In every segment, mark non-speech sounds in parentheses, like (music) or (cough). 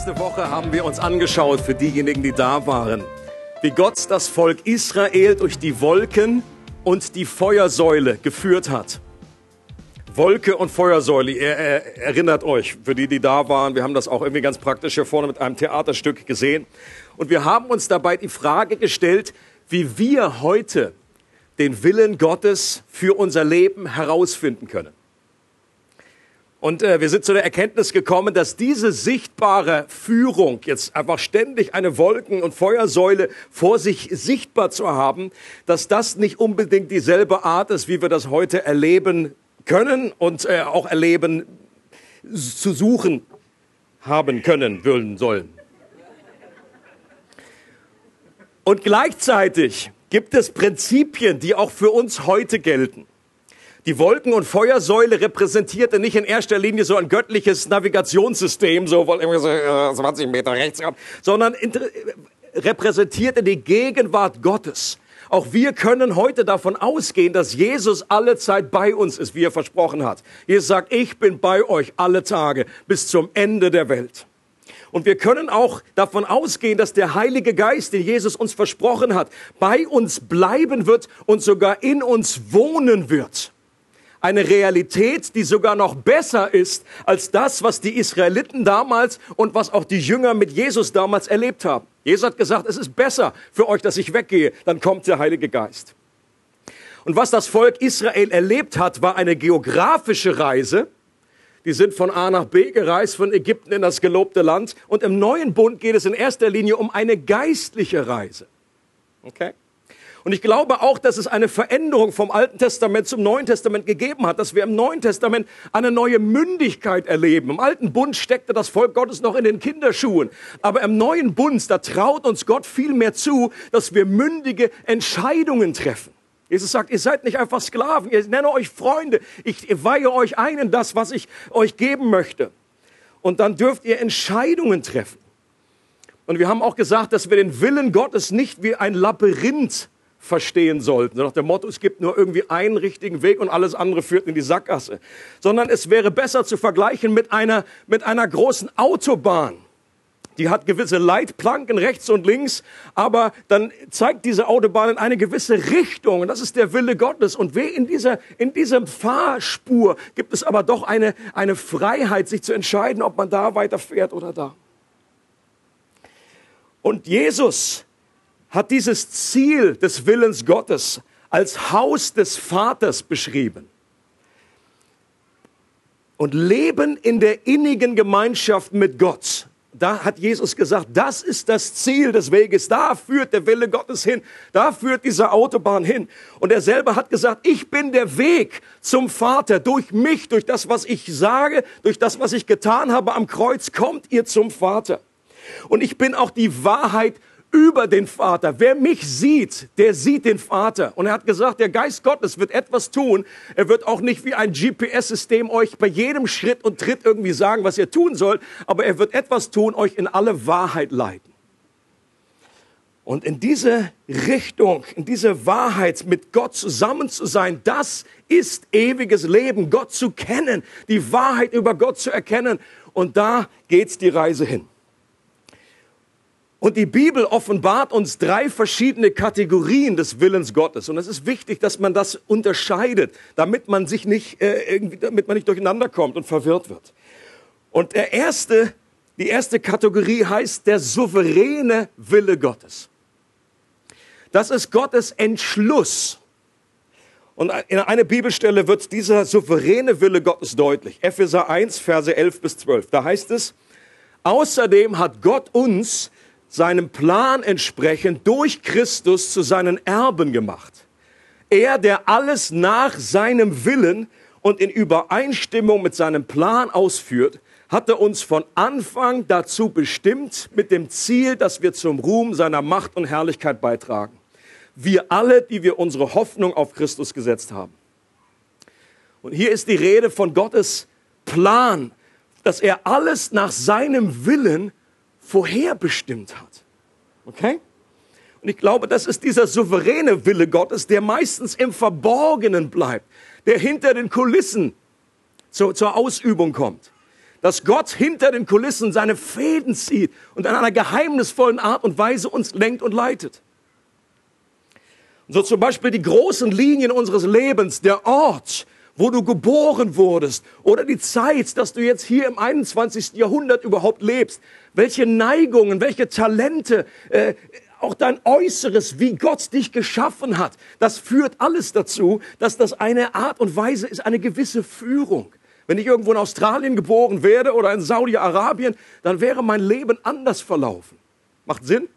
Letzte Woche haben wir uns angeschaut, für diejenigen, die da waren, wie Gott das Volk Israel durch die Wolken und die Feuersäule geführt hat. Wolke und Feuersäule, ihr erinnert euch, für die, die da waren, wir haben das auch irgendwie ganz praktisch hier vorne mit einem Theaterstück gesehen. Und wir haben uns dabei die Frage gestellt, wie wir heute den Willen Gottes für unser Leben herausfinden können. Und äh, wir sind zu der Erkenntnis gekommen, dass diese sichtbare Führung, jetzt einfach ständig eine Wolken- und Feuersäule vor sich sichtbar zu haben, dass das nicht unbedingt dieselbe Art ist, wie wir das heute erleben können und äh, auch erleben zu suchen haben können, wollen, sollen. Und gleichzeitig gibt es Prinzipien, die auch für uns heute gelten. Die Wolken- und Feuersäule repräsentierte nicht in erster Linie so ein göttliches Navigationssystem, so 20 Meter rechts, sondern repräsentierte die Gegenwart Gottes. Auch wir können heute davon ausgehen, dass Jesus alle Zeit bei uns ist, wie er versprochen hat. Jesus sagt, ich bin bei euch alle Tage bis zum Ende der Welt. Und wir können auch davon ausgehen, dass der Heilige Geist, den Jesus uns versprochen hat, bei uns bleiben wird und sogar in uns wohnen wird eine Realität, die sogar noch besser ist als das, was die Israeliten damals und was auch die Jünger mit Jesus damals erlebt haben. Jesus hat gesagt, es ist besser für euch, dass ich weggehe, dann kommt der Heilige Geist. Und was das Volk Israel erlebt hat, war eine geografische Reise. Die sind von A nach B gereist, von Ägypten in das gelobte Land. Und im neuen Bund geht es in erster Linie um eine geistliche Reise. Okay? Und ich glaube auch, dass es eine Veränderung vom Alten Testament zum Neuen Testament gegeben hat, dass wir im Neuen Testament eine neue Mündigkeit erleben. Im Alten Bund steckte das Volk Gottes noch in den Kinderschuhen. Aber im Neuen Bund, da traut uns Gott viel mehr zu, dass wir mündige Entscheidungen treffen. Jesus sagt, ihr seid nicht einfach Sklaven, ihr nenne euch Freunde. Ich weihe euch ein in das, was ich euch geben möchte. Und dann dürft ihr Entscheidungen treffen. Und wir haben auch gesagt, dass wir den Willen Gottes nicht wie ein Labyrinth verstehen sollten. So nach dem Motto, es gibt nur irgendwie einen richtigen Weg und alles andere führt in die Sackgasse. Sondern es wäre besser zu vergleichen mit einer, mit einer großen Autobahn. Die hat gewisse Leitplanken rechts und links, aber dann zeigt diese Autobahn in eine gewisse Richtung. Und das ist der Wille Gottes. Und in dieser, in diesem Fahrspur gibt es aber doch eine, eine Freiheit, sich zu entscheiden, ob man da weiterfährt oder da. Und Jesus hat dieses Ziel des Willens Gottes als Haus des Vaters beschrieben. Und Leben in der innigen Gemeinschaft mit Gott. Da hat Jesus gesagt, das ist das Ziel des Weges. Da führt der Wille Gottes hin. Da führt diese Autobahn hin. Und er selber hat gesagt, ich bin der Weg zum Vater. Durch mich, durch das, was ich sage, durch das, was ich getan habe am Kreuz, kommt ihr zum Vater. Und ich bin auch die Wahrheit über den Vater. Wer mich sieht, der sieht den Vater. Und er hat gesagt, der Geist Gottes wird etwas tun. Er wird auch nicht wie ein GPS-System euch bei jedem Schritt und Tritt irgendwie sagen, was ihr tun sollt, aber er wird etwas tun, euch in alle Wahrheit leiten. Und in diese Richtung, in diese Wahrheit mit Gott zusammen zu sein, das ist ewiges Leben, Gott zu kennen, die Wahrheit über Gott zu erkennen. Und da geht's die Reise hin. Und die Bibel offenbart uns drei verschiedene Kategorien des Willens Gottes. Und es ist wichtig, dass man das unterscheidet, damit man sich nicht, äh, damit man nicht durcheinander kommt und verwirrt wird. Und der erste, die erste Kategorie heißt der souveräne Wille Gottes. Das ist Gottes Entschluss. Und in einer Bibelstelle wird dieser souveräne Wille Gottes deutlich. Epheser 1, Verse 11 bis 12. Da heißt es, außerdem hat Gott uns seinem Plan entsprechend durch Christus zu seinen Erben gemacht. Er, der alles nach seinem Willen und in Übereinstimmung mit seinem Plan ausführt, hat er uns von Anfang dazu bestimmt, mit dem Ziel, dass wir zum Ruhm seiner Macht und Herrlichkeit beitragen. Wir alle, die wir unsere Hoffnung auf Christus gesetzt haben. Und hier ist die Rede von Gottes Plan, dass er alles nach seinem Willen vorherbestimmt hat. Okay? Und ich glaube, das ist dieser souveräne Wille Gottes, der meistens im Verborgenen bleibt, der hinter den Kulissen zur, zur Ausübung kommt. Dass Gott hinter den Kulissen seine Fäden zieht und in einer geheimnisvollen Art und Weise uns lenkt und leitet. Und so zum Beispiel die großen Linien unseres Lebens, der Ort, wo du geboren wurdest oder die Zeit, dass du jetzt hier im 21. Jahrhundert überhaupt lebst, welche Neigungen, welche Talente, äh, auch dein Äußeres, wie Gott dich geschaffen hat, das führt alles dazu, dass das eine Art und Weise ist, eine gewisse Führung. Wenn ich irgendwo in Australien geboren werde oder in Saudi-Arabien, dann wäre mein Leben anders verlaufen. Macht Sinn?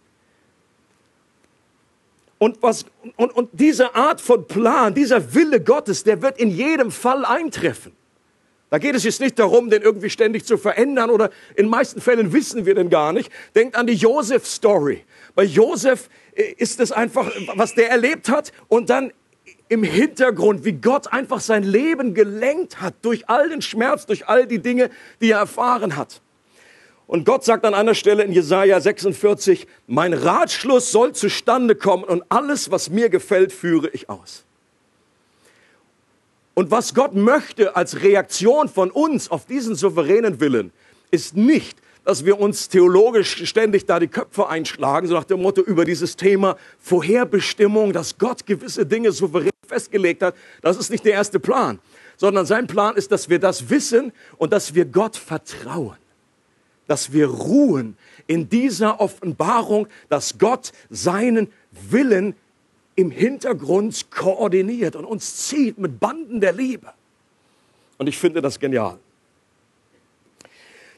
Und, was, und, und diese Art von Plan, dieser Wille Gottes, der wird in jedem Fall eintreffen. Da geht es jetzt nicht darum, den irgendwie ständig zu verändern oder in meisten Fällen wissen wir den gar nicht. Denkt an die Joseph-Story. Bei Joseph äh, ist es einfach, was der erlebt hat und dann im Hintergrund, wie Gott einfach sein Leben gelenkt hat durch all den Schmerz, durch all die Dinge, die er erfahren hat. Und Gott sagt an einer Stelle in Jesaja 46, mein Ratschluss soll zustande kommen und alles, was mir gefällt, führe ich aus. Und was Gott möchte als Reaktion von uns auf diesen souveränen Willen, ist nicht, dass wir uns theologisch ständig da die Köpfe einschlagen, so nach dem Motto über dieses Thema Vorherbestimmung, dass Gott gewisse Dinge souverän festgelegt hat. Das ist nicht der erste Plan, sondern sein Plan ist, dass wir das wissen und dass wir Gott vertrauen dass wir ruhen in dieser Offenbarung, dass Gott seinen Willen im Hintergrund koordiniert und uns zieht mit Banden der Liebe. Und ich finde das genial.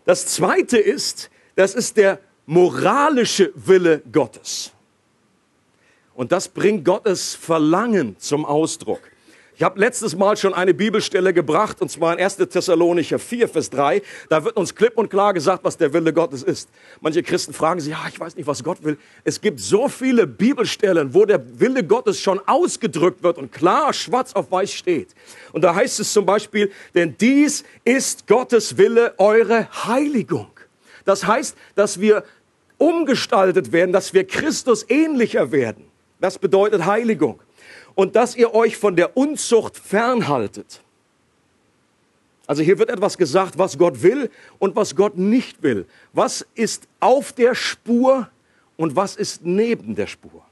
Das zweite ist, das ist der moralische Wille Gottes. Und das bringt Gottes Verlangen zum Ausdruck. Ich habe letztes Mal schon eine Bibelstelle gebracht, und zwar in 1. Thessalonicher 4, Vers 3. Da wird uns klipp und klar gesagt, was der Wille Gottes ist. Manche Christen fragen sich, ja, ich weiß nicht, was Gott will. Es gibt so viele Bibelstellen, wo der Wille Gottes schon ausgedrückt wird und klar schwarz auf weiß steht. Und da heißt es zum Beispiel, denn dies ist Gottes Wille, eure Heiligung. Das heißt, dass wir umgestaltet werden, dass wir Christus ähnlicher werden. Das bedeutet Heiligung und dass ihr euch von der Unzucht fernhaltet. Also hier wird etwas gesagt, was Gott will und was Gott nicht will. Was ist auf der Spur und was ist neben der Spur?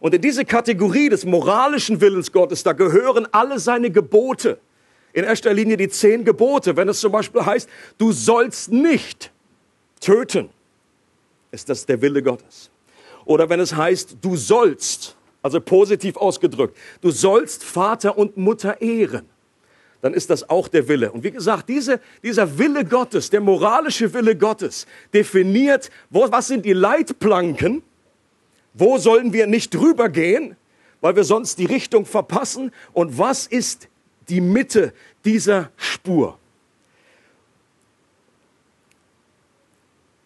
Und in diese Kategorie des moralischen Willens Gottes, da gehören alle seine Gebote. In erster Linie die zehn Gebote. Wenn es zum Beispiel heißt, du sollst nicht töten, ist das der Wille Gottes. Oder wenn es heißt, du sollst, also positiv ausgedrückt, du sollst Vater und Mutter ehren, dann ist das auch der Wille. Und wie gesagt, diese, dieser Wille Gottes, der moralische Wille Gottes, definiert, wo, was sind die Leitplanken, wo sollen wir nicht drüber gehen, weil wir sonst die Richtung verpassen und was ist die Mitte dieser Spur.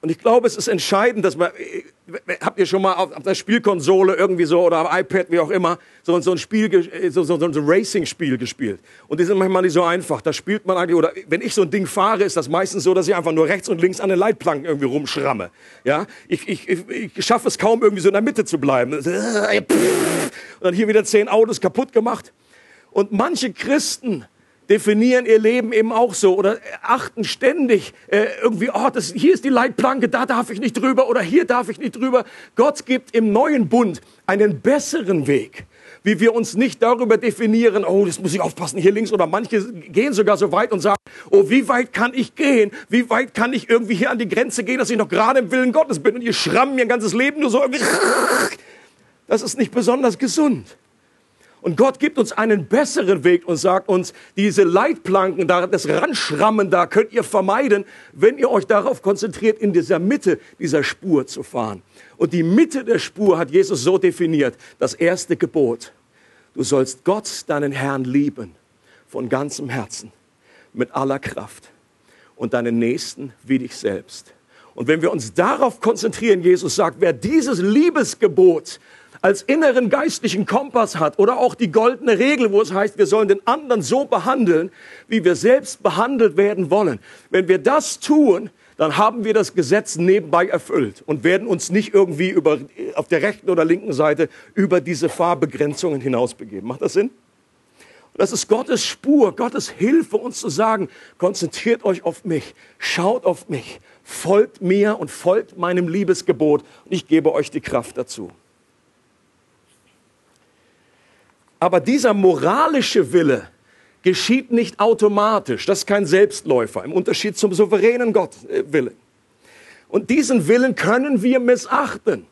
Und ich glaube, es ist entscheidend, dass man, habt ihr schon mal auf, auf der Spielkonsole irgendwie so oder am iPad, wie auch immer, so, so ein Spiel, so, so, so ein Racing-Spiel gespielt. Und die sind manchmal nicht so einfach. Da spielt man eigentlich, oder wenn ich so ein Ding fahre, ist das meistens so, dass ich einfach nur rechts und links an den Leitplanken irgendwie rumschramme. Ja, ich, ich, ich, ich schaffe es kaum irgendwie so in der Mitte zu bleiben. Und dann hier wieder zehn Autos kaputt gemacht. Und manche Christen, definieren ihr Leben eben auch so oder achten ständig äh, irgendwie, oh, das, hier ist die Leitplanke, da darf ich nicht drüber oder hier darf ich nicht drüber. Gott gibt im neuen Bund einen besseren Weg, wie wir uns nicht darüber definieren, oh, das muss ich aufpassen, hier links oder manche gehen sogar so weit und sagen, oh, wie weit kann ich gehen? Wie weit kann ich irgendwie hier an die Grenze gehen, dass ich noch gerade im Willen Gottes bin und ihr schrammen mir ein ganzes Leben nur so irgendwie. Das ist nicht besonders gesund. Und Gott gibt uns einen besseren Weg und sagt uns, diese Leitplanken, das Ranschrammen da könnt ihr vermeiden, wenn ihr euch darauf konzentriert, in dieser Mitte dieser Spur zu fahren. Und die Mitte der Spur hat Jesus so definiert, das erste Gebot. Du sollst Gott, deinen Herrn, lieben, von ganzem Herzen, mit aller Kraft und deinen Nächsten wie dich selbst. Und wenn wir uns darauf konzentrieren, Jesus sagt, wer dieses Liebesgebot als inneren geistlichen Kompass hat oder auch die goldene Regel, wo es heißt, wir sollen den anderen so behandeln, wie wir selbst behandelt werden wollen. Wenn wir das tun, dann haben wir das Gesetz nebenbei erfüllt und werden uns nicht irgendwie über, auf der rechten oder linken Seite über diese Fahrbegrenzungen hinausbegeben. Macht das Sinn? Das ist Gottes Spur, Gottes Hilfe, uns zu sagen, konzentriert euch auf mich, schaut auf mich, folgt mir und folgt meinem Liebesgebot und ich gebe euch die Kraft dazu. Aber dieser moralische Wille geschieht nicht automatisch. Das ist kein Selbstläufer im Unterschied zum souveränen Gott äh, Wille. Und diesen Willen können wir missachten.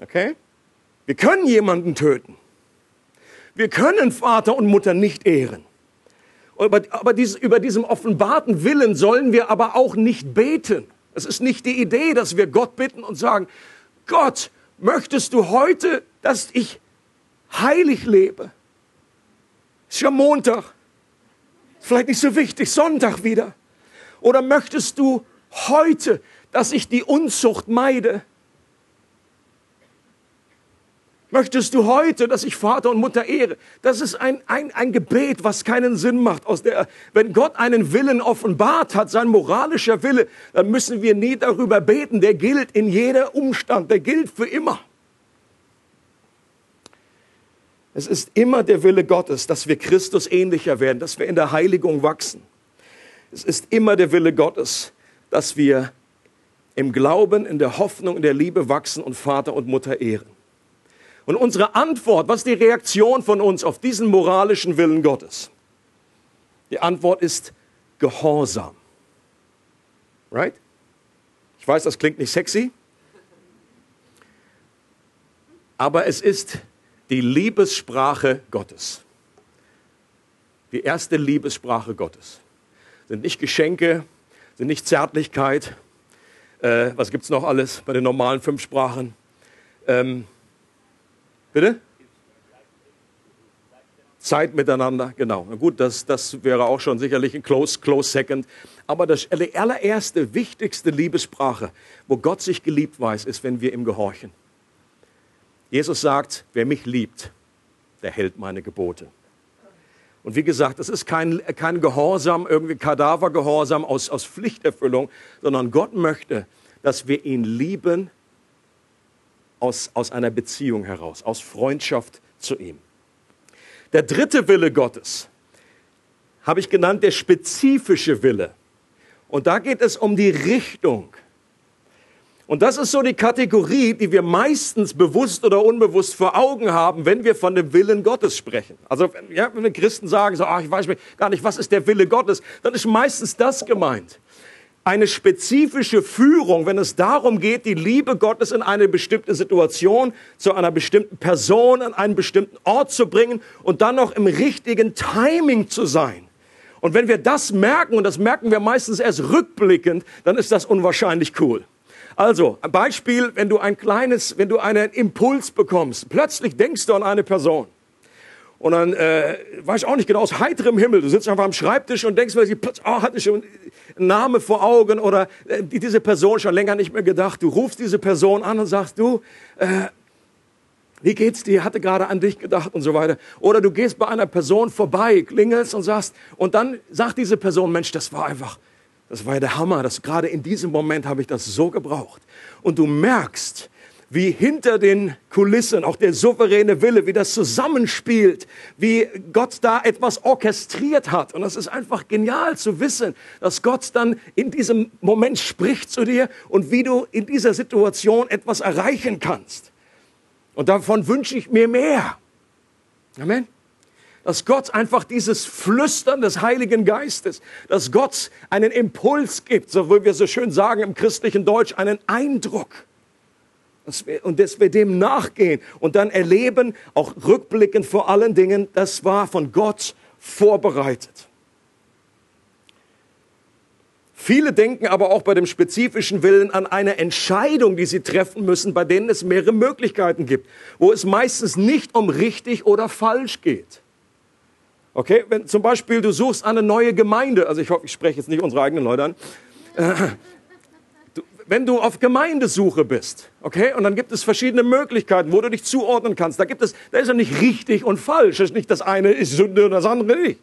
Okay? Wir können jemanden töten. Wir können Vater und Mutter nicht ehren. Aber, aber dieses, über diesem offenbarten Willen sollen wir aber auch nicht beten. Es ist nicht die Idee, dass wir Gott bitten und sagen, Gott, möchtest du heute, dass ich heilig lebe? Ist ja Montag. Vielleicht nicht so wichtig, Sonntag wieder. Oder möchtest du heute, dass ich die Unzucht meide? Möchtest du heute, dass ich Vater und Mutter ehre? Das ist ein, ein, ein Gebet, was keinen Sinn macht. Aus der, wenn Gott einen Willen offenbart hat, sein moralischer Wille, dann müssen wir nie darüber beten. Der gilt in jeder Umstand, der gilt für immer. Es ist immer der Wille Gottes, dass wir Christus ähnlicher werden, dass wir in der Heiligung wachsen. Es ist immer der Wille Gottes, dass wir im Glauben, in der Hoffnung, in der Liebe wachsen und Vater und Mutter ehren. Und unsere Antwort, was ist die Reaktion von uns auf diesen moralischen Willen Gottes? Die Antwort ist Gehorsam. Right? Ich weiß, das klingt nicht sexy, aber es ist die Liebessprache Gottes. Die erste Liebessprache Gottes. Sind nicht Geschenke, sind nicht Zärtlichkeit. Äh, was gibt es noch alles bei den normalen fünf Sprachen? Ähm, Bitte? Zeit miteinander, genau. Na gut, das, das wäre auch schon sicherlich ein close, close second. Aber das, allererste, wichtigste Liebessprache, wo Gott sich geliebt weiß, ist, wenn wir ihm gehorchen. Jesus sagt, wer mich liebt, der hält meine Gebote. Und wie gesagt, das ist kein, kein Gehorsam, irgendwie Kadavergehorsam aus, aus Pflichterfüllung, sondern Gott möchte, dass wir ihn lieben aus, aus einer Beziehung heraus, aus Freundschaft zu ihm. Der dritte Wille Gottes habe ich genannt, der spezifische Wille. Und da geht es um die Richtung. Und das ist so die Kategorie, die wir meistens bewusst oder unbewusst vor Augen haben, wenn wir von dem Willen Gottes sprechen. Also ja, wenn wir Christen sagen, so, ach, ich weiß gar nicht, was ist der Wille Gottes, dann ist meistens das gemeint eine spezifische Führung, wenn es darum geht, die Liebe Gottes in eine bestimmte Situation, zu einer bestimmten Person, an einen bestimmten Ort zu bringen und dann noch im richtigen Timing zu sein. Und wenn wir das merken, und das merken wir meistens erst rückblickend, dann ist das unwahrscheinlich cool. Also, ein Beispiel, wenn du ein kleines, wenn du einen Impuls bekommst, plötzlich denkst du an eine Person. Und dann äh, weiß ich auch nicht genau, aus heiterem Himmel. Du sitzt einfach am Schreibtisch und denkst, oh, ich schon einen Namen vor Augen oder äh, diese Person schon länger nicht mehr gedacht. Du rufst diese Person an und sagst, du, äh, wie geht's dir? Hatte gerade an dich gedacht und so weiter. Oder du gehst bei einer Person vorbei, klingelst und sagst, und dann sagt diese Person, Mensch, das war einfach, das war der Hammer. Das gerade in diesem Moment habe ich das so gebraucht. Und du merkst, wie hinter den Kulissen auch der souveräne Wille, wie das zusammenspielt, wie Gott da etwas orchestriert hat. Und das ist einfach genial zu wissen, dass Gott dann in diesem Moment spricht zu dir und wie du in dieser Situation etwas erreichen kannst. Und davon wünsche ich mir mehr. Amen. Dass Gott einfach dieses Flüstern des Heiligen Geistes, dass Gott einen Impuls gibt, so wie wir so schön sagen im christlichen Deutsch, einen Eindruck und dass wir dem nachgehen und dann erleben, auch rückblickend vor allen Dingen, das war von Gott vorbereitet. Viele denken aber auch bei dem spezifischen Willen an eine Entscheidung, die sie treffen müssen, bei denen es mehrere Möglichkeiten gibt, wo es meistens nicht um richtig oder falsch geht. Okay, wenn zum Beispiel du suchst eine neue Gemeinde, also ich hoffe, ich spreche jetzt nicht unsere eigenen Leute an. Äh, wenn du auf Gemeindesuche bist, okay, und dann gibt es verschiedene Möglichkeiten, wo du dich zuordnen kannst. Da gibt es, da ist ja nicht richtig und falsch. Es ist nicht das eine ist Sünde und das andere nicht.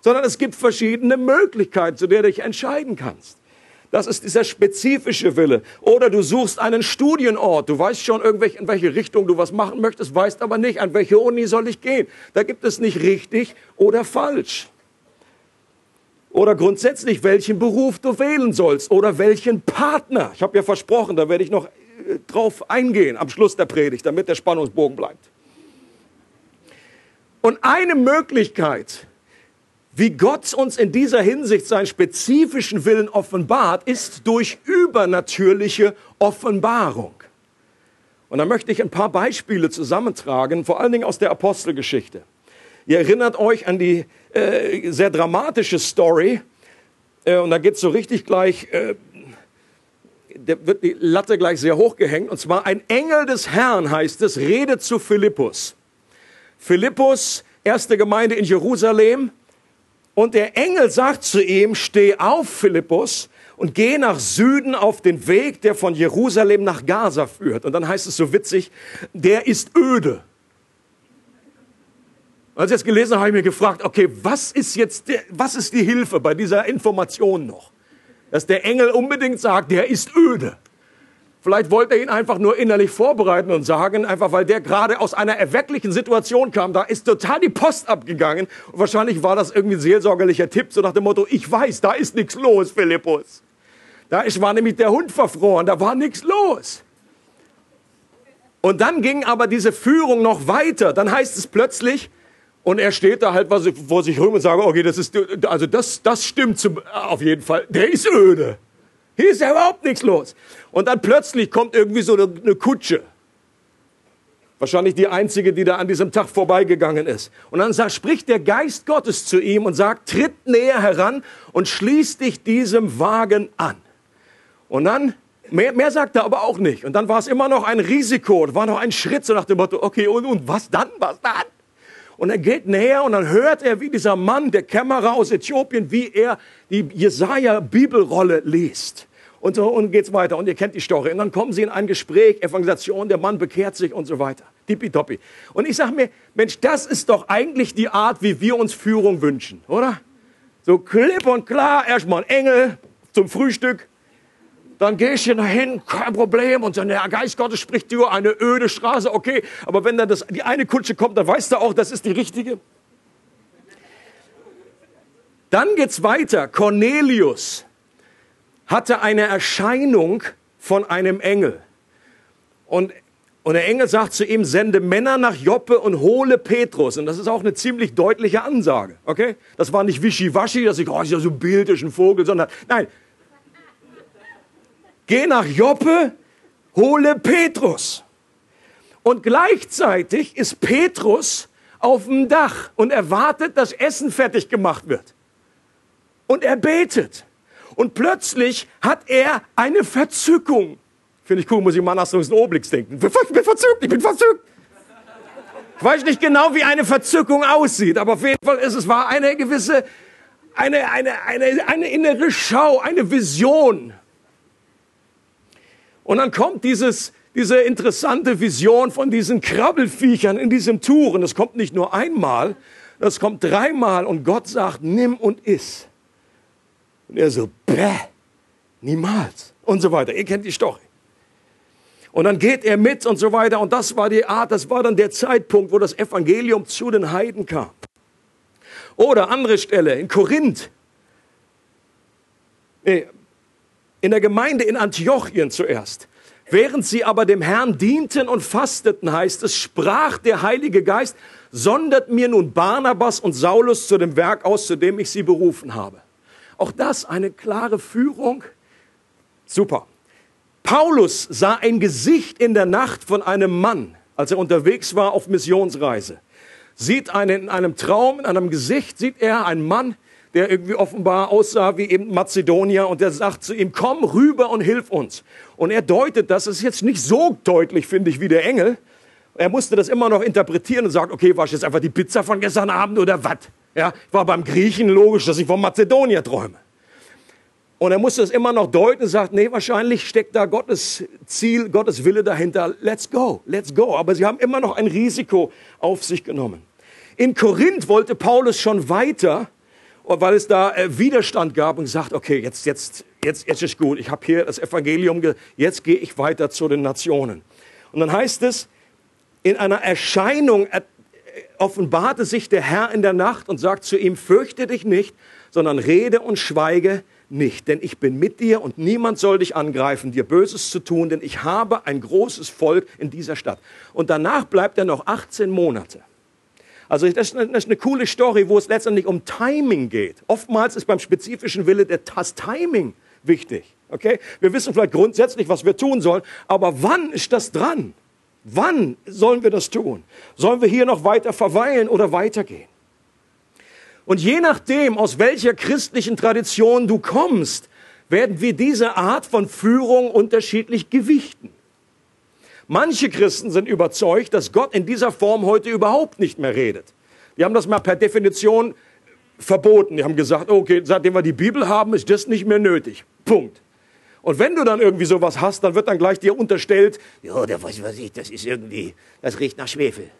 Sondern es gibt verschiedene Möglichkeiten, zu der du dich entscheiden kannst. Das ist dieser spezifische Wille. Oder du suchst einen Studienort. Du weißt schon, in welche Richtung du was machen möchtest, weißt aber nicht, an welche Uni soll ich gehen. Da gibt es nicht richtig oder falsch. Oder grundsätzlich, welchen Beruf du wählen sollst oder welchen Partner. Ich habe ja versprochen, da werde ich noch äh, drauf eingehen am Schluss der Predigt, damit der Spannungsbogen bleibt. Und eine Möglichkeit, wie Gott uns in dieser Hinsicht seinen spezifischen Willen offenbart, ist durch übernatürliche Offenbarung. Und da möchte ich ein paar Beispiele zusammentragen, vor allen Dingen aus der Apostelgeschichte. Ihr erinnert euch an die äh, sehr dramatische Story, äh, und da geht es so richtig gleich, äh, da wird die Latte gleich sehr hoch gehängt, und zwar ein Engel des Herrn heißt es, redet zu Philippus. Philippus, erste Gemeinde in Jerusalem, und der Engel sagt zu ihm, steh auf, Philippus, und geh nach Süden auf den Weg, der von Jerusalem nach Gaza führt. Und dann heißt es so witzig, der ist öde. Als ich das gelesen habe, habe ich mir gefragt, okay, was ist jetzt, der, was ist die Hilfe bei dieser Information noch? Dass der Engel unbedingt sagt, der ist öde. Vielleicht wollte er ihn einfach nur innerlich vorbereiten und sagen, einfach weil der gerade aus einer erwecklichen Situation kam, da ist total die Post abgegangen. Und wahrscheinlich war das irgendwie ein seelsorgerlicher Tipp, so nach dem Motto, ich weiß, da ist nichts los, Philippus. Da ist, war nämlich der Hund verfroren, da war nichts los. Und dann ging aber diese Führung noch weiter. Dann heißt es plötzlich, und er steht da halt vor sich rum und sagt, okay, das ist, also das, das stimmt zum, auf jeden Fall. Der ist öde. Hier ist ja überhaupt nichts los. Und dann plötzlich kommt irgendwie so eine, Kutsche. Wahrscheinlich die einzige, die da an diesem Tag vorbeigegangen ist. Und dann sagt, spricht der Geist Gottes zu ihm und sagt, tritt näher heran und schließ dich diesem Wagen an. Und dann, mehr, mehr sagt er aber auch nicht. Und dann war es immer noch ein Risiko, war noch ein Schritt so nach dem Motto, okay, und, und was dann, was dann? Und er geht näher und dann hört er, wie dieser Mann, der Kämmerer aus Äthiopien, wie er die Jesaja-Bibelrolle liest. Und so und geht's weiter. Und ihr kennt die Story. Und dann kommen sie in ein Gespräch, Evangelisation, der Mann bekehrt sich und so weiter. Tippitoppi. Und ich sage mir, Mensch, das ist doch eigentlich die Art, wie wir uns Führung wünschen, oder? So klipp und klar, erstmal ein Engel zum Frühstück. Dann ich hier dahin, kein Problem. Und so, der Geist Gottes spricht dir eine öde Straße, okay. Aber wenn dann das, die eine Kutsche kommt, dann weißt du auch, das ist die richtige. Dann geht's weiter. Cornelius hatte eine Erscheinung von einem Engel. Und, und der Engel sagt zu ihm, sende Männer nach Joppe und hole Petrus. Und das ist auch eine ziemlich deutliche Ansage, okay? Das war nicht wischiwaschi, dass ich, oh, ist ja so bildisch ein Vogel, sondern, nein. Geh nach Joppe, hole Petrus. Und gleichzeitig ist Petrus auf dem Dach und erwartet, dass Essen fertig gemacht wird. Und er betet. Und plötzlich hat er eine Verzückung. Finde ich cool, muss ich mal nach so einem Obelix denken. Ich bin verzückt, ich bin verzückt. Ich weiß nicht genau, wie eine Verzückung aussieht, aber auf jeden Fall ist es war eine gewisse, eine, eine, eine, eine innere Schau, eine Vision. Und dann kommt dieses, diese interessante Vision von diesen Krabbelfiechern in diesem Tuch. Und es kommt nicht nur einmal, das kommt dreimal und Gott sagt, nimm und iss. Und er so, bäh, niemals. Und so weiter. Ihr kennt die Story. Und dann geht er mit und so weiter. Und das war die Art, das war dann der Zeitpunkt, wo das Evangelium zu den Heiden kam. Oder andere Stelle, in Korinth. In der Gemeinde in Antiochien zuerst. Während sie aber dem Herrn dienten und fasteten, heißt es, sprach der Heilige Geist, sondert mir nun Barnabas und Saulus zu dem Werk aus, zu dem ich sie berufen habe. Auch das eine klare Führung. Super. Paulus sah ein Gesicht in der Nacht von einem Mann, als er unterwegs war auf Missionsreise. Sieht einen, in einem Traum, in einem Gesicht, sieht er einen Mann, der irgendwie offenbar aussah wie eben Mazedonier und der sagt zu ihm, komm rüber und hilf uns. Und er deutet das, ist jetzt nicht so deutlich, finde ich, wie der Engel. Er musste das immer noch interpretieren und sagt, okay, war es jetzt einfach die Pizza von gestern Abend oder was? Ja, war beim Griechen logisch, dass ich von Mazedonier träume. Und er musste es immer noch deuten und sagt, nee, wahrscheinlich steckt da Gottes Ziel, Gottes Wille dahinter. Let's go, let's go. Aber sie haben immer noch ein Risiko auf sich genommen. In Korinth wollte Paulus schon weiter, weil es da äh, Widerstand gab und gesagt, okay, jetzt, jetzt, jetzt, jetzt ist gut. Ich habe hier das Evangelium, jetzt gehe ich weiter zu den Nationen. Und dann heißt es, in einer Erscheinung offenbarte sich der Herr in der Nacht und sagt zu ihm, fürchte dich nicht, sondern rede und schweige nicht, denn ich bin mit dir und niemand soll dich angreifen, dir Böses zu tun, denn ich habe ein großes Volk in dieser Stadt. Und danach bleibt er noch 18 Monate. Also das ist, eine, das ist eine coole Story, wo es letztendlich um Timing geht. Oftmals ist beim spezifischen Wille das Timing wichtig. Okay? Wir wissen vielleicht grundsätzlich, was wir tun sollen, aber wann ist das dran? Wann sollen wir das tun? Sollen wir hier noch weiter verweilen oder weitergehen? Und je nachdem, aus welcher christlichen Tradition du kommst, werden wir diese Art von Führung unterschiedlich gewichten. Manche Christen sind überzeugt, dass Gott in dieser Form heute überhaupt nicht mehr redet. Die haben das mal per Definition verboten. Die haben gesagt, okay, seitdem wir die Bibel haben, ist das nicht mehr nötig. Punkt. Und wenn du dann irgendwie sowas hast, dann wird dann gleich dir unterstellt, ja, der weiß was ich, das ist irgendwie, das riecht nach Schwefel.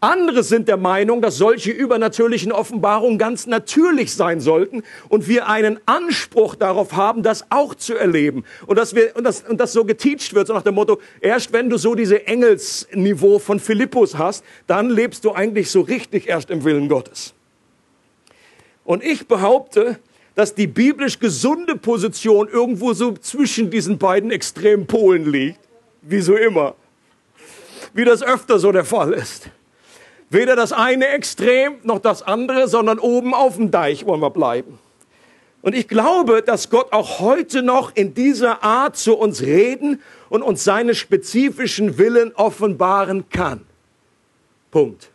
Andere sind der Meinung, dass solche übernatürlichen Offenbarungen ganz natürlich sein sollten und wir einen Anspruch darauf haben, das auch zu erleben. Und dass, wir, und das, und das so geteacht wird, so nach dem Motto, erst wenn du so diese Engelsniveau von Philippus hast, dann lebst du eigentlich so richtig erst im Willen Gottes. Und ich behaupte, dass die biblisch gesunde Position irgendwo so zwischen diesen beiden extremen Polen liegt, wie so immer, wie das öfter so der Fall ist. Weder das eine Extrem noch das andere, sondern oben auf dem Deich wollen wir bleiben. Und ich glaube, dass Gott auch heute noch in dieser Art zu uns reden und uns seine spezifischen Willen offenbaren kann. Punkt.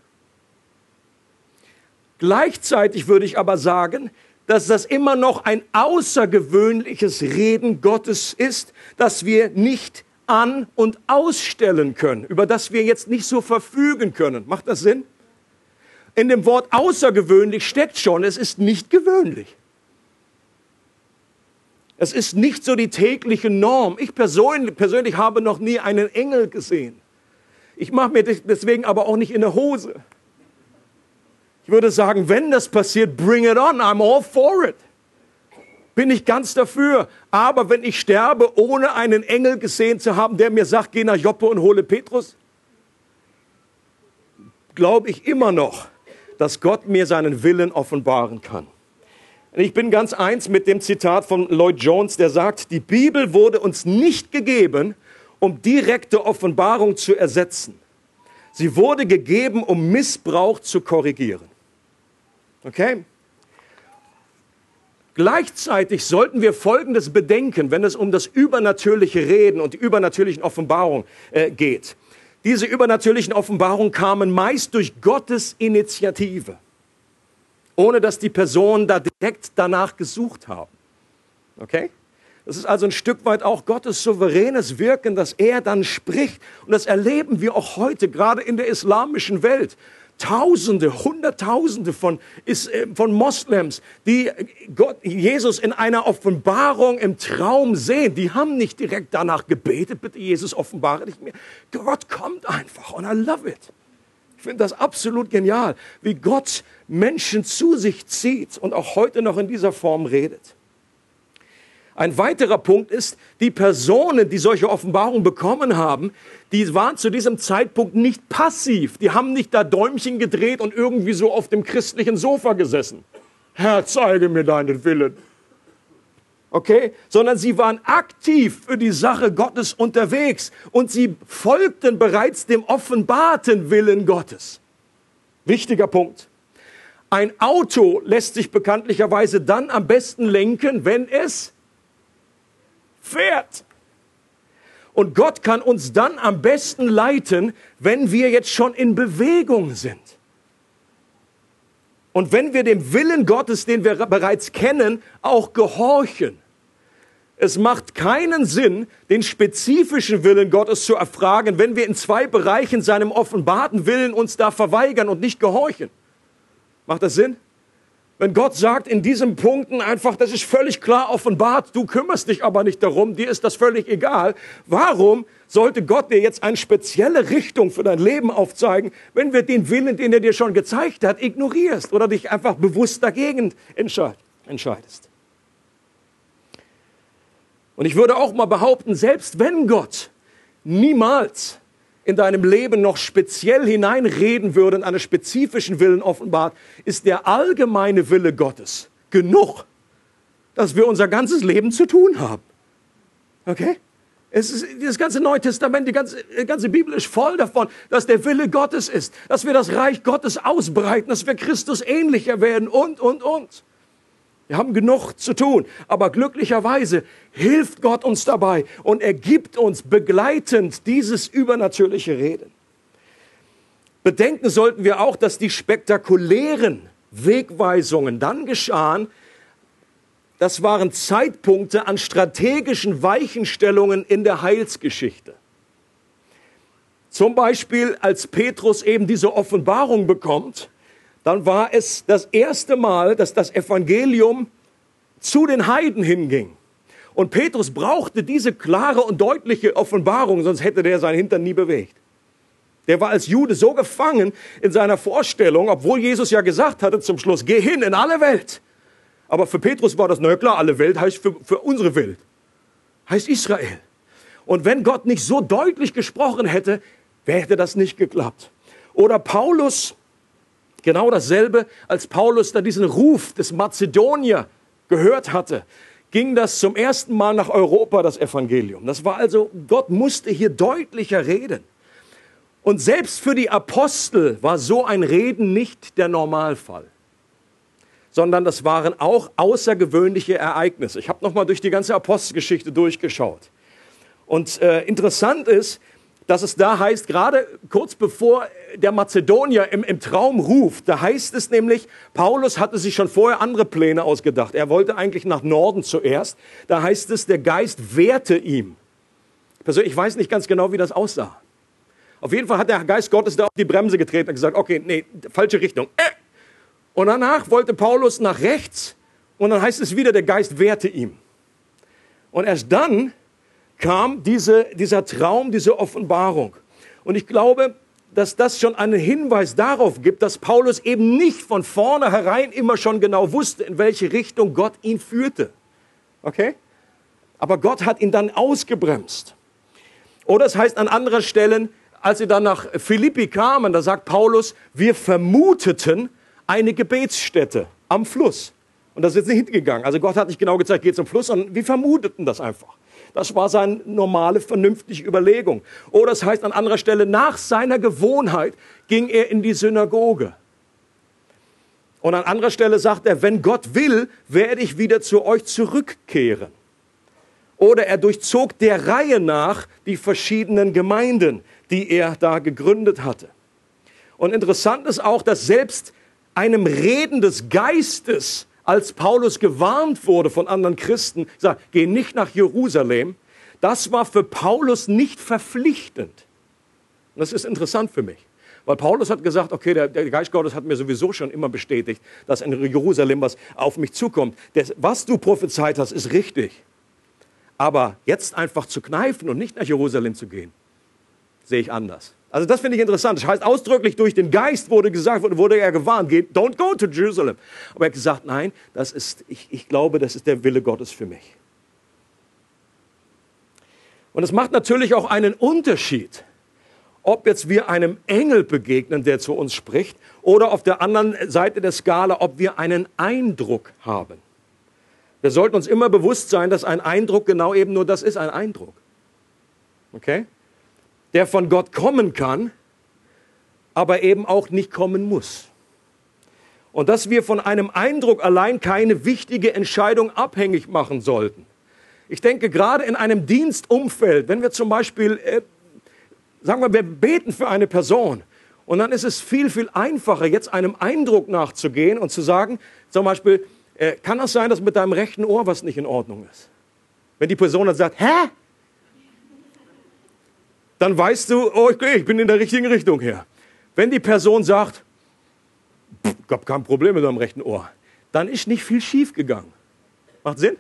Gleichzeitig würde ich aber sagen, dass das immer noch ein außergewöhnliches Reden Gottes ist, das wir nicht an und ausstellen können, über das wir jetzt nicht so verfügen können. Macht das Sinn? In dem Wort außergewöhnlich steckt schon, es ist nicht gewöhnlich. Es ist nicht so die tägliche Norm. Ich persönlich, persönlich habe noch nie einen Engel gesehen. Ich mache mir deswegen aber auch nicht in der Hose. Ich würde sagen, wenn das passiert, bring it on. I'm all for it. Bin ich ganz dafür. Aber wenn ich sterbe, ohne einen Engel gesehen zu haben, der mir sagt, geh nach Joppe und hole Petrus, glaube ich immer noch, dass Gott mir seinen Willen offenbaren kann. Ich bin ganz eins mit dem Zitat von Lloyd Jones, der sagt, die Bibel wurde uns nicht gegeben, um direkte Offenbarung zu ersetzen. Sie wurde gegeben, um Missbrauch zu korrigieren. Okay? Gleichzeitig sollten wir Folgendes bedenken, wenn es um das übernatürliche Reden und die übernatürlichen Offenbarungen äh, geht. Diese übernatürlichen Offenbarungen kamen meist durch Gottes Initiative, ohne dass die Personen da direkt danach gesucht haben. Okay? Das ist also ein Stück weit auch Gottes souveränes Wirken, dass er dann spricht. Und das erleben wir auch heute, gerade in der islamischen Welt. Tausende, Hunderttausende von, äh, von Moslems, die Gott, Jesus in einer Offenbarung im Traum sehen, die haben nicht direkt danach gebetet, bitte Jesus offenbare dich mir. Gott kommt einfach und I love it. Ich finde das absolut genial, wie Gott Menschen zu sich zieht und auch heute noch in dieser Form redet. Ein weiterer Punkt ist, die Personen, die solche Offenbarungen bekommen haben, die waren zu diesem Zeitpunkt nicht passiv. Die haben nicht da Däumchen gedreht und irgendwie so auf dem christlichen Sofa gesessen. Herr, zeige mir deinen Willen. Okay? Sondern sie waren aktiv für die Sache Gottes unterwegs und sie folgten bereits dem offenbarten Willen Gottes. Wichtiger Punkt. Ein Auto lässt sich bekanntlicherweise dann am besten lenken, wenn es fährt. Und Gott kann uns dann am besten leiten, wenn wir jetzt schon in Bewegung sind. Und wenn wir dem Willen Gottes, den wir bereits kennen, auch gehorchen. Es macht keinen Sinn, den spezifischen Willen Gottes zu erfragen, wenn wir in zwei Bereichen seinem offenbarten Willen uns da verweigern und nicht gehorchen. Macht das Sinn? Wenn Gott sagt in diesen Punkten einfach, das ist völlig klar offenbart, du kümmerst dich aber nicht darum, dir ist das völlig egal. Warum sollte Gott dir jetzt eine spezielle Richtung für dein Leben aufzeigen, wenn wir den Willen, den er dir schon gezeigt hat, ignorierst oder dich einfach bewusst dagegen entscheidest? Und ich würde auch mal behaupten, selbst wenn Gott niemals in deinem Leben noch speziell hineinreden würde und einen spezifischen Willen offenbart, ist der allgemeine Wille Gottes genug, dass wir unser ganzes Leben zu tun haben. Okay? Es ist, das ganze Neue Testament, die ganze, die ganze Bibel ist voll davon, dass der Wille Gottes ist, dass wir das Reich Gottes ausbreiten, dass wir Christus ähnlicher werden und, und, und. Wir haben genug zu tun, aber glücklicherweise hilft Gott uns dabei und er gibt uns begleitend dieses übernatürliche Reden. Bedenken sollten wir auch, dass die spektakulären Wegweisungen dann geschahen, das waren Zeitpunkte an strategischen Weichenstellungen in der Heilsgeschichte. Zum Beispiel, als Petrus eben diese Offenbarung bekommt, dann war es das erste Mal, dass das Evangelium zu den Heiden hinging. Und Petrus brauchte diese klare und deutliche Offenbarung, sonst hätte der sein Hintern nie bewegt. Der war als Jude so gefangen in seiner Vorstellung, obwohl Jesus ja gesagt hatte zum Schluss, geh hin in alle Welt. Aber für Petrus war das, na klar, alle Welt heißt für, für unsere Welt, heißt Israel. Und wenn Gott nicht so deutlich gesprochen hätte, hätte das nicht geklappt. Oder Paulus, Genau dasselbe, als Paulus da diesen Ruf des Mazedonier gehört hatte, ging das zum ersten Mal nach Europa, das Evangelium. Das war also, Gott musste hier deutlicher reden. Und selbst für die Apostel war so ein Reden nicht der Normalfall, sondern das waren auch außergewöhnliche Ereignisse. Ich habe nochmal durch die ganze Apostelgeschichte durchgeschaut. Und äh, interessant ist, dass es da heißt, gerade kurz bevor der Mazedonier im, im Traum ruft, da heißt es nämlich, Paulus hatte sich schon vorher andere Pläne ausgedacht. Er wollte eigentlich nach Norden zuerst. Da heißt es, der Geist wehrte ihm. Persönlich, ich weiß nicht ganz genau, wie das aussah. Auf jeden Fall hat der Geist Gottes da auf die Bremse getreten und gesagt, okay, nee, falsche Richtung. Äh! Und danach wollte Paulus nach rechts und dann heißt es wieder, der Geist wehrte ihm. Und erst dann kam diese, dieser Traum, diese Offenbarung. Und ich glaube, dass das schon einen Hinweis darauf gibt, dass Paulus eben nicht von vornherein immer schon genau wusste, in welche Richtung Gott ihn führte. Okay? Aber Gott hat ihn dann ausgebremst. Oder es heißt an anderen Stellen, als sie dann nach Philippi kamen, da sagt Paulus, wir vermuteten eine Gebetsstätte am Fluss. Und ist jetzt nicht hingegangen. Also Gott hat nicht genau gezeigt, geht zum Fluss, sondern wir vermuteten das einfach. Das war seine normale, vernünftige Überlegung. Oder es heißt an anderer Stelle, nach seiner Gewohnheit ging er in die Synagoge. Und an anderer Stelle sagt er, wenn Gott will, werde ich wieder zu euch zurückkehren. Oder er durchzog der Reihe nach die verschiedenen Gemeinden, die er da gegründet hatte. Und interessant ist auch, dass selbst einem Reden des Geistes als Paulus gewarnt wurde von anderen Christen, sagt, geh nicht nach Jerusalem, das war für Paulus nicht verpflichtend. Und das ist interessant für mich. Weil Paulus hat gesagt, okay, der, der, Geist Gottes hat mir sowieso schon immer bestätigt, dass in Jerusalem was auf mich zukommt. Das, was du prophezeit hast, ist richtig. Aber jetzt einfach zu kneifen und nicht nach Jerusalem zu gehen, sehe ich anders. Also das finde ich interessant. Das heißt ausdrücklich, durch den Geist wurde gesagt, wurde er gewarnt, geht, don't go to Jerusalem. Aber er hat gesagt, nein, das ist, ich, ich glaube, das ist der Wille Gottes für mich. Und es macht natürlich auch einen Unterschied, ob jetzt wir einem Engel begegnen, der zu uns spricht, oder auf der anderen Seite der Skala, ob wir einen Eindruck haben. Wir sollten uns immer bewusst sein, dass ein Eindruck genau eben nur das ist, ein Eindruck. Okay? Der von Gott kommen kann, aber eben auch nicht kommen muss. Und dass wir von einem Eindruck allein keine wichtige Entscheidung abhängig machen sollten. Ich denke, gerade in einem Dienstumfeld, wenn wir zum Beispiel, äh, sagen wir, wir beten für eine Person, und dann ist es viel, viel einfacher, jetzt einem Eindruck nachzugehen und zu sagen, zum Beispiel, äh, kann das sein, dass mit deinem rechten Ohr was nicht in Ordnung ist? Wenn die Person dann sagt, hä? Dann weißt du, oh, ich bin in der richtigen Richtung her. Wenn die Person sagt, gab kein Problem mit deinem rechten Ohr. Dann ist nicht viel schief gegangen. Macht Sinn?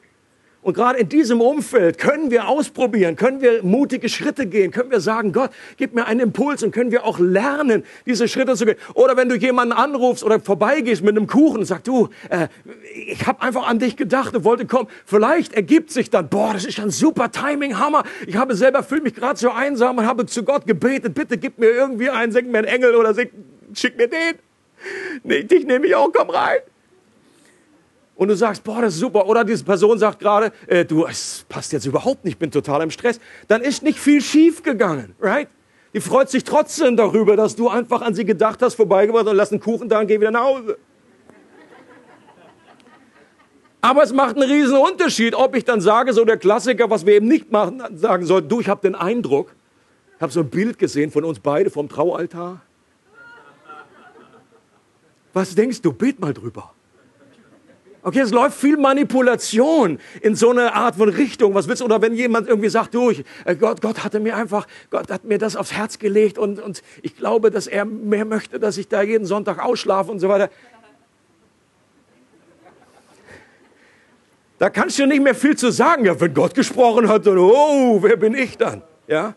Und gerade in diesem Umfeld können wir ausprobieren, können wir mutige Schritte gehen, können wir sagen, Gott, gib mir einen Impuls und können wir auch lernen, diese Schritte zu gehen. Oder wenn du jemanden anrufst oder vorbeigehst mit einem Kuchen und sagst, du, äh, ich habe einfach an dich gedacht und wollte kommen. Vielleicht ergibt sich dann, boah, das ist ein super Timing, Hammer. Ich habe selber, fühle mich gerade so einsam und habe zu Gott gebetet, bitte gib mir irgendwie einen, sing mir einen Engel oder sing, schick mir den. Nee, dich nehme ich auch, komm rein und du sagst, boah, das ist super, oder diese Person sagt gerade, äh, du, es passt jetzt überhaupt nicht, ich bin total im Stress, dann ist nicht viel schief gegangen, right? Die freut sich trotzdem darüber, dass du einfach an sie gedacht hast, vorbeigebracht und lass einen Kuchen da und geh wieder nach Hause. Aber es macht einen riesen Unterschied, ob ich dann sage, so der Klassiker, was wir eben nicht machen, sagen sollten, du, ich habe den Eindruck, ich habe so ein Bild gesehen von uns beide vom Traualtar. Was denkst du? Bet mal drüber. Okay, es läuft viel Manipulation in so eine Art von Richtung. Was willst du? Oder wenn jemand irgendwie sagt, du, ich, äh, Gott, Gott hatte mir einfach, Gott hat mir das aufs Herz gelegt und, und ich glaube, dass er mehr möchte, dass ich da jeden Sonntag ausschlafe und so weiter. Da kannst du nicht mehr viel zu sagen. Ja, wenn Gott gesprochen hat, dann, oh, wer bin ich dann? Ja?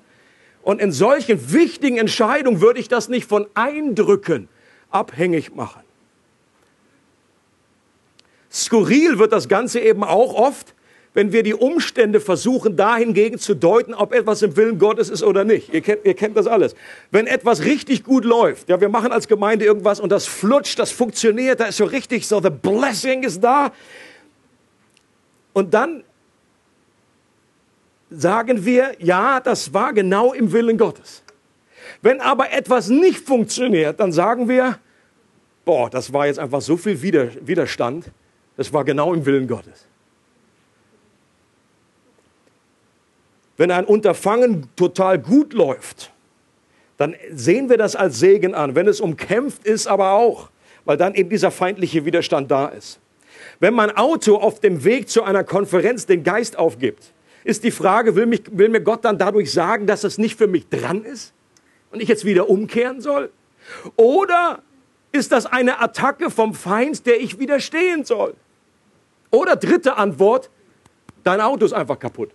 Und in solchen wichtigen Entscheidungen würde ich das nicht von Eindrücken abhängig machen. Skurril wird das Ganze eben auch oft, wenn wir die Umstände versuchen, dahingegen zu deuten, ob etwas im Willen Gottes ist oder nicht. Ihr kennt, ihr kennt das alles. Wenn etwas richtig gut läuft, ja, wir machen als Gemeinde irgendwas und das flutscht, das funktioniert, da ist so richtig so, the blessing ist da. Und dann sagen wir, ja, das war genau im Willen Gottes. Wenn aber etwas nicht funktioniert, dann sagen wir, boah, das war jetzt einfach so viel Widerstand das war genau im Willen Gottes. Wenn ein Unterfangen total gut läuft, dann sehen wir das als Segen an. Wenn es umkämpft ist, aber auch, weil dann eben dieser feindliche Widerstand da ist. Wenn mein Auto auf dem Weg zu einer Konferenz den Geist aufgibt, ist die Frage, will, mich, will mir Gott dann dadurch sagen, dass es nicht für mich dran ist und ich jetzt wieder umkehren soll? Oder ist das eine Attacke vom Feind, der ich widerstehen soll? Oder dritte Antwort, dein Auto ist einfach kaputt.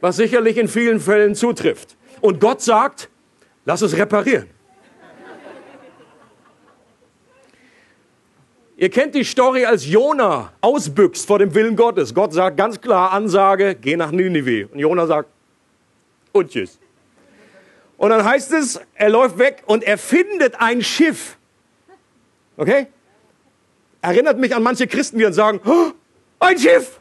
Was sicherlich in vielen Fällen zutrifft. Und Gott sagt, lass es reparieren. Ihr kennt die Story, als Jona ausbüchst vor dem Willen Gottes. Gott sagt ganz klar Ansage, geh nach Ninive. Und Jona sagt, und tschüss. Und dann heißt es, er läuft weg und er findet ein Schiff. Okay? Erinnert mich an manche Christen, die dann sagen, oh, ein Schiff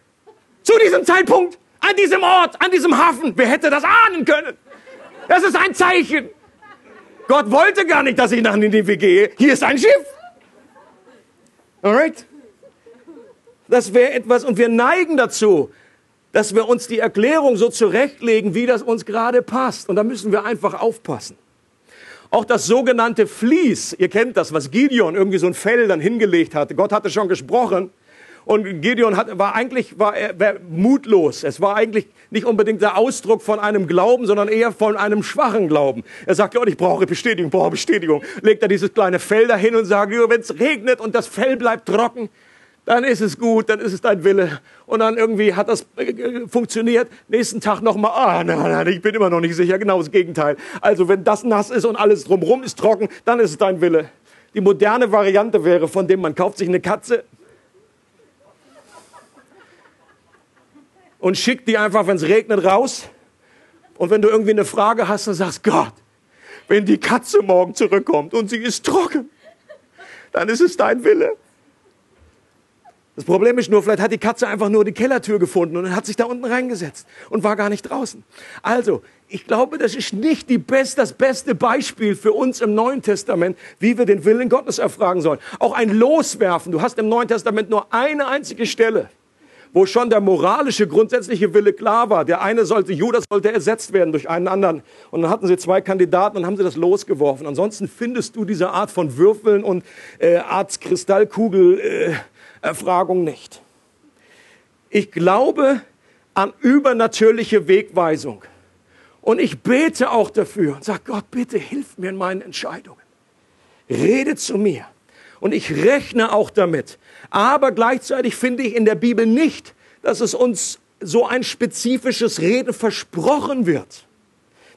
zu diesem Zeitpunkt, an diesem Ort, an diesem Hafen. Wer hätte das ahnen können? Das ist ein Zeichen. Gott wollte gar nicht, dass ich nach Nineveh gehe. Hier ist ein Schiff. Alright? Das wäre etwas, und wir neigen dazu, dass wir uns die Erklärung so zurechtlegen, wie das uns gerade passt. Und da müssen wir einfach aufpassen. Auch das sogenannte Vlies, ihr kennt das, was Gideon irgendwie so ein Fell dann hingelegt hatte. Gott hatte schon gesprochen. Und Gideon hat, war eigentlich war war mutlos. Es war eigentlich nicht unbedingt der Ausdruck von einem Glauben, sondern eher von einem schwachen Glauben. Er sagt, Gott, ich brauche Bestätigung, brauche Bestätigung. Legt er dieses kleine Fell dahin und sagt, wenn es regnet und das Fell bleibt trocken, dann ist es gut, dann ist es dein Wille. Und dann irgendwie hat das äh, funktioniert. Nächsten Tag nochmal, ah, nein, nein, ich bin immer noch nicht sicher, genau das Gegenteil. Also wenn das nass ist und alles drumherum ist trocken, dann ist es dein Wille. Die moderne Variante wäre von dem, man kauft sich eine Katze und schickt die einfach, wenn es regnet, raus. Und wenn du irgendwie eine Frage hast, dann sagst Gott, wenn die Katze morgen zurückkommt und sie ist trocken, dann ist es dein Wille. Das Problem ist nur, vielleicht hat die Katze einfach nur die Kellertür gefunden und hat sich da unten reingesetzt und war gar nicht draußen. Also, ich glaube, das ist nicht die best, das beste Beispiel für uns im Neuen Testament, wie wir den Willen Gottes erfragen sollen. Auch ein Loswerfen. Du hast im Neuen Testament nur eine einzige Stelle, wo schon der moralische, grundsätzliche Wille klar war. Der eine sollte, Judas sollte ersetzt werden durch einen anderen. Und dann hatten sie zwei Kandidaten und haben sie das losgeworfen. Ansonsten findest du diese Art von Würfeln und äh, Art Kristallkugel, äh, Erfragung nicht. Ich glaube an übernatürliche Wegweisung. Und ich bete auch dafür und sage, Gott, bitte hilf mir in meinen Entscheidungen. rede zu mir. Und ich rechne auch damit. Aber gleichzeitig finde ich in der Bibel nicht, dass es uns so ein spezifisches Reden versprochen wird.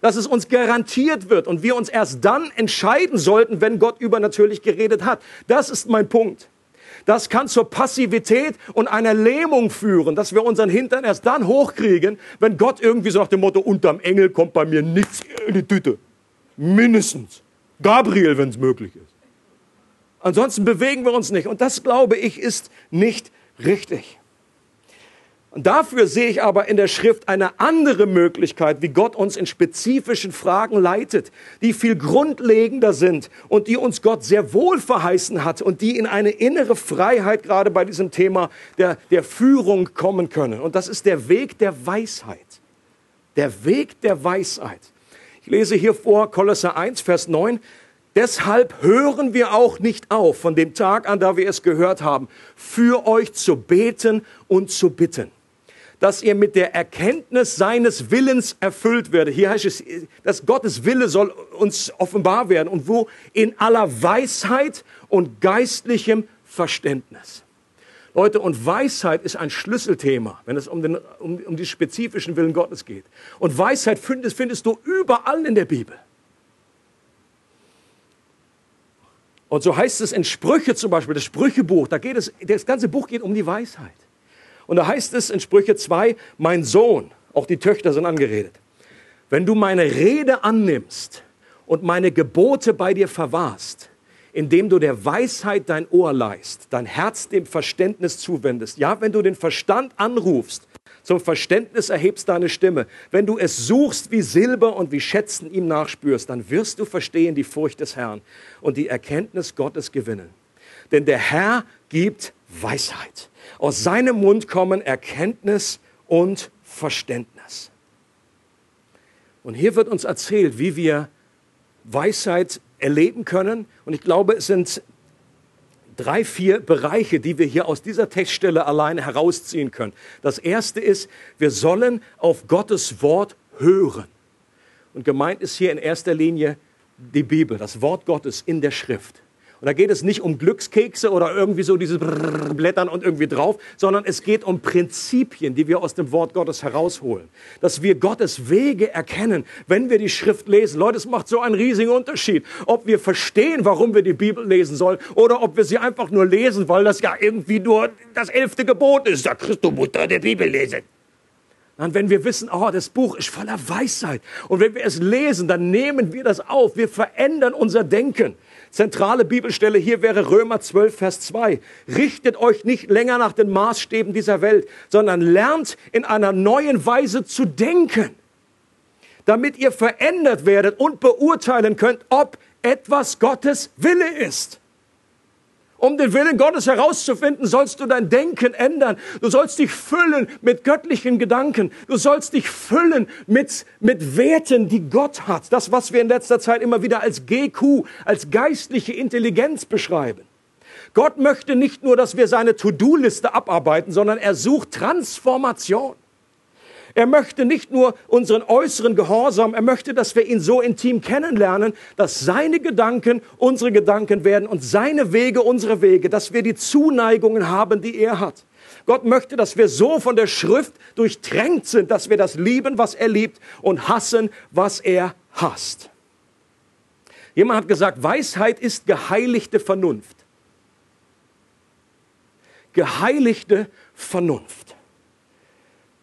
Dass es uns garantiert wird und wir uns erst dann entscheiden sollten, wenn Gott übernatürlich geredet hat. Das ist mein Punkt. Das kann zur Passivität und einer Lähmung führen, dass wir unseren Hintern erst dann hochkriegen, wenn Gott irgendwie so nach dem Motto, unterm Engel kommt bei mir nichts in die Tüte. Mindestens. Gabriel, wenn es möglich ist. Ansonsten bewegen wir uns nicht. Und das, glaube ich, ist nicht richtig. Und dafür sehe ich aber in der Schrift eine andere Möglichkeit, wie Gott uns in spezifischen Fragen leitet, die viel grundlegender sind und die uns Gott sehr wohl verheißen hat und die in eine innere Freiheit gerade bei diesem Thema der, der Führung kommen können. Und das ist der Weg der Weisheit. Der Weg der Weisheit. Ich lese hier vor Kolosser 1, Vers 9. Deshalb hören wir auch nicht auf, von dem Tag an, da wir es gehört haben, für euch zu beten und zu bitten dass ihr mit der Erkenntnis seines Willens erfüllt werdet. Hier heißt es, dass Gottes Wille soll uns offenbar werden und wo in aller Weisheit und geistlichem Verständnis. Leute, und Weisheit ist ein Schlüsselthema, wenn es um, den, um, um die spezifischen Willen Gottes geht. Und Weisheit findest, findest du überall in der Bibel. Und so heißt es in Sprüche zum Beispiel, das Sprüchebuch, da geht es, das ganze Buch geht um die Weisheit. Und da heißt es in Sprüche 2, mein Sohn, auch die Töchter sind angeredet, wenn du meine Rede annimmst und meine Gebote bei dir verwahrst, indem du der Weisheit dein Ohr leist, dein Herz dem Verständnis zuwendest. Ja, wenn du den Verstand anrufst, zum Verständnis erhebst deine Stimme. Wenn du es suchst wie Silber und wie Schätzen ihm nachspürst, dann wirst du verstehen die Furcht des Herrn und die Erkenntnis Gottes gewinnen. Denn der Herr gibt Weisheit. Aus seinem Mund kommen Erkenntnis und Verständnis. Und hier wird uns erzählt, wie wir Weisheit erleben können. Und ich glaube, es sind drei, vier Bereiche, die wir hier aus dieser Textstelle alleine herausziehen können. Das erste ist, wir sollen auf Gottes Wort hören. Und gemeint ist hier in erster Linie die Bibel, das Wort Gottes in der Schrift. Und da geht es nicht um Glückskekse oder irgendwie so dieses Blättern und irgendwie drauf, sondern es geht um Prinzipien, die wir aus dem Wort Gottes herausholen. Dass wir Gottes Wege erkennen, wenn wir die Schrift lesen. Leute, es macht so einen riesigen Unterschied, ob wir verstehen, warum wir die Bibel lesen sollen oder ob wir sie einfach nur lesen, weil das ja irgendwie nur das elfte Gebot ist. Da kriegst du Mutter der Bibel lesen. Und wenn wir wissen, oh, das Buch ist voller Weisheit. Und wenn wir es lesen, dann nehmen wir das auf. Wir verändern unser Denken. Zentrale Bibelstelle hier wäre Römer 12, Vers 2. Richtet euch nicht länger nach den Maßstäben dieser Welt, sondern lernt in einer neuen Weise zu denken, damit ihr verändert werdet und beurteilen könnt, ob etwas Gottes Wille ist. Um den Willen Gottes herauszufinden, sollst du dein Denken ändern. Du sollst dich füllen mit göttlichen Gedanken. Du sollst dich füllen mit, mit Werten, die Gott hat. Das, was wir in letzter Zeit immer wieder als GQ, als geistliche Intelligenz beschreiben. Gott möchte nicht nur, dass wir seine To-Do-Liste abarbeiten, sondern er sucht Transformation. Er möchte nicht nur unseren äußeren Gehorsam, er möchte, dass wir ihn so intim kennenlernen, dass seine Gedanken unsere Gedanken werden und seine Wege unsere Wege, dass wir die Zuneigungen haben, die er hat. Gott möchte, dass wir so von der Schrift durchtränkt sind, dass wir das lieben, was er liebt und hassen, was er hasst. Jemand hat gesagt, Weisheit ist geheiligte Vernunft. Geheiligte Vernunft.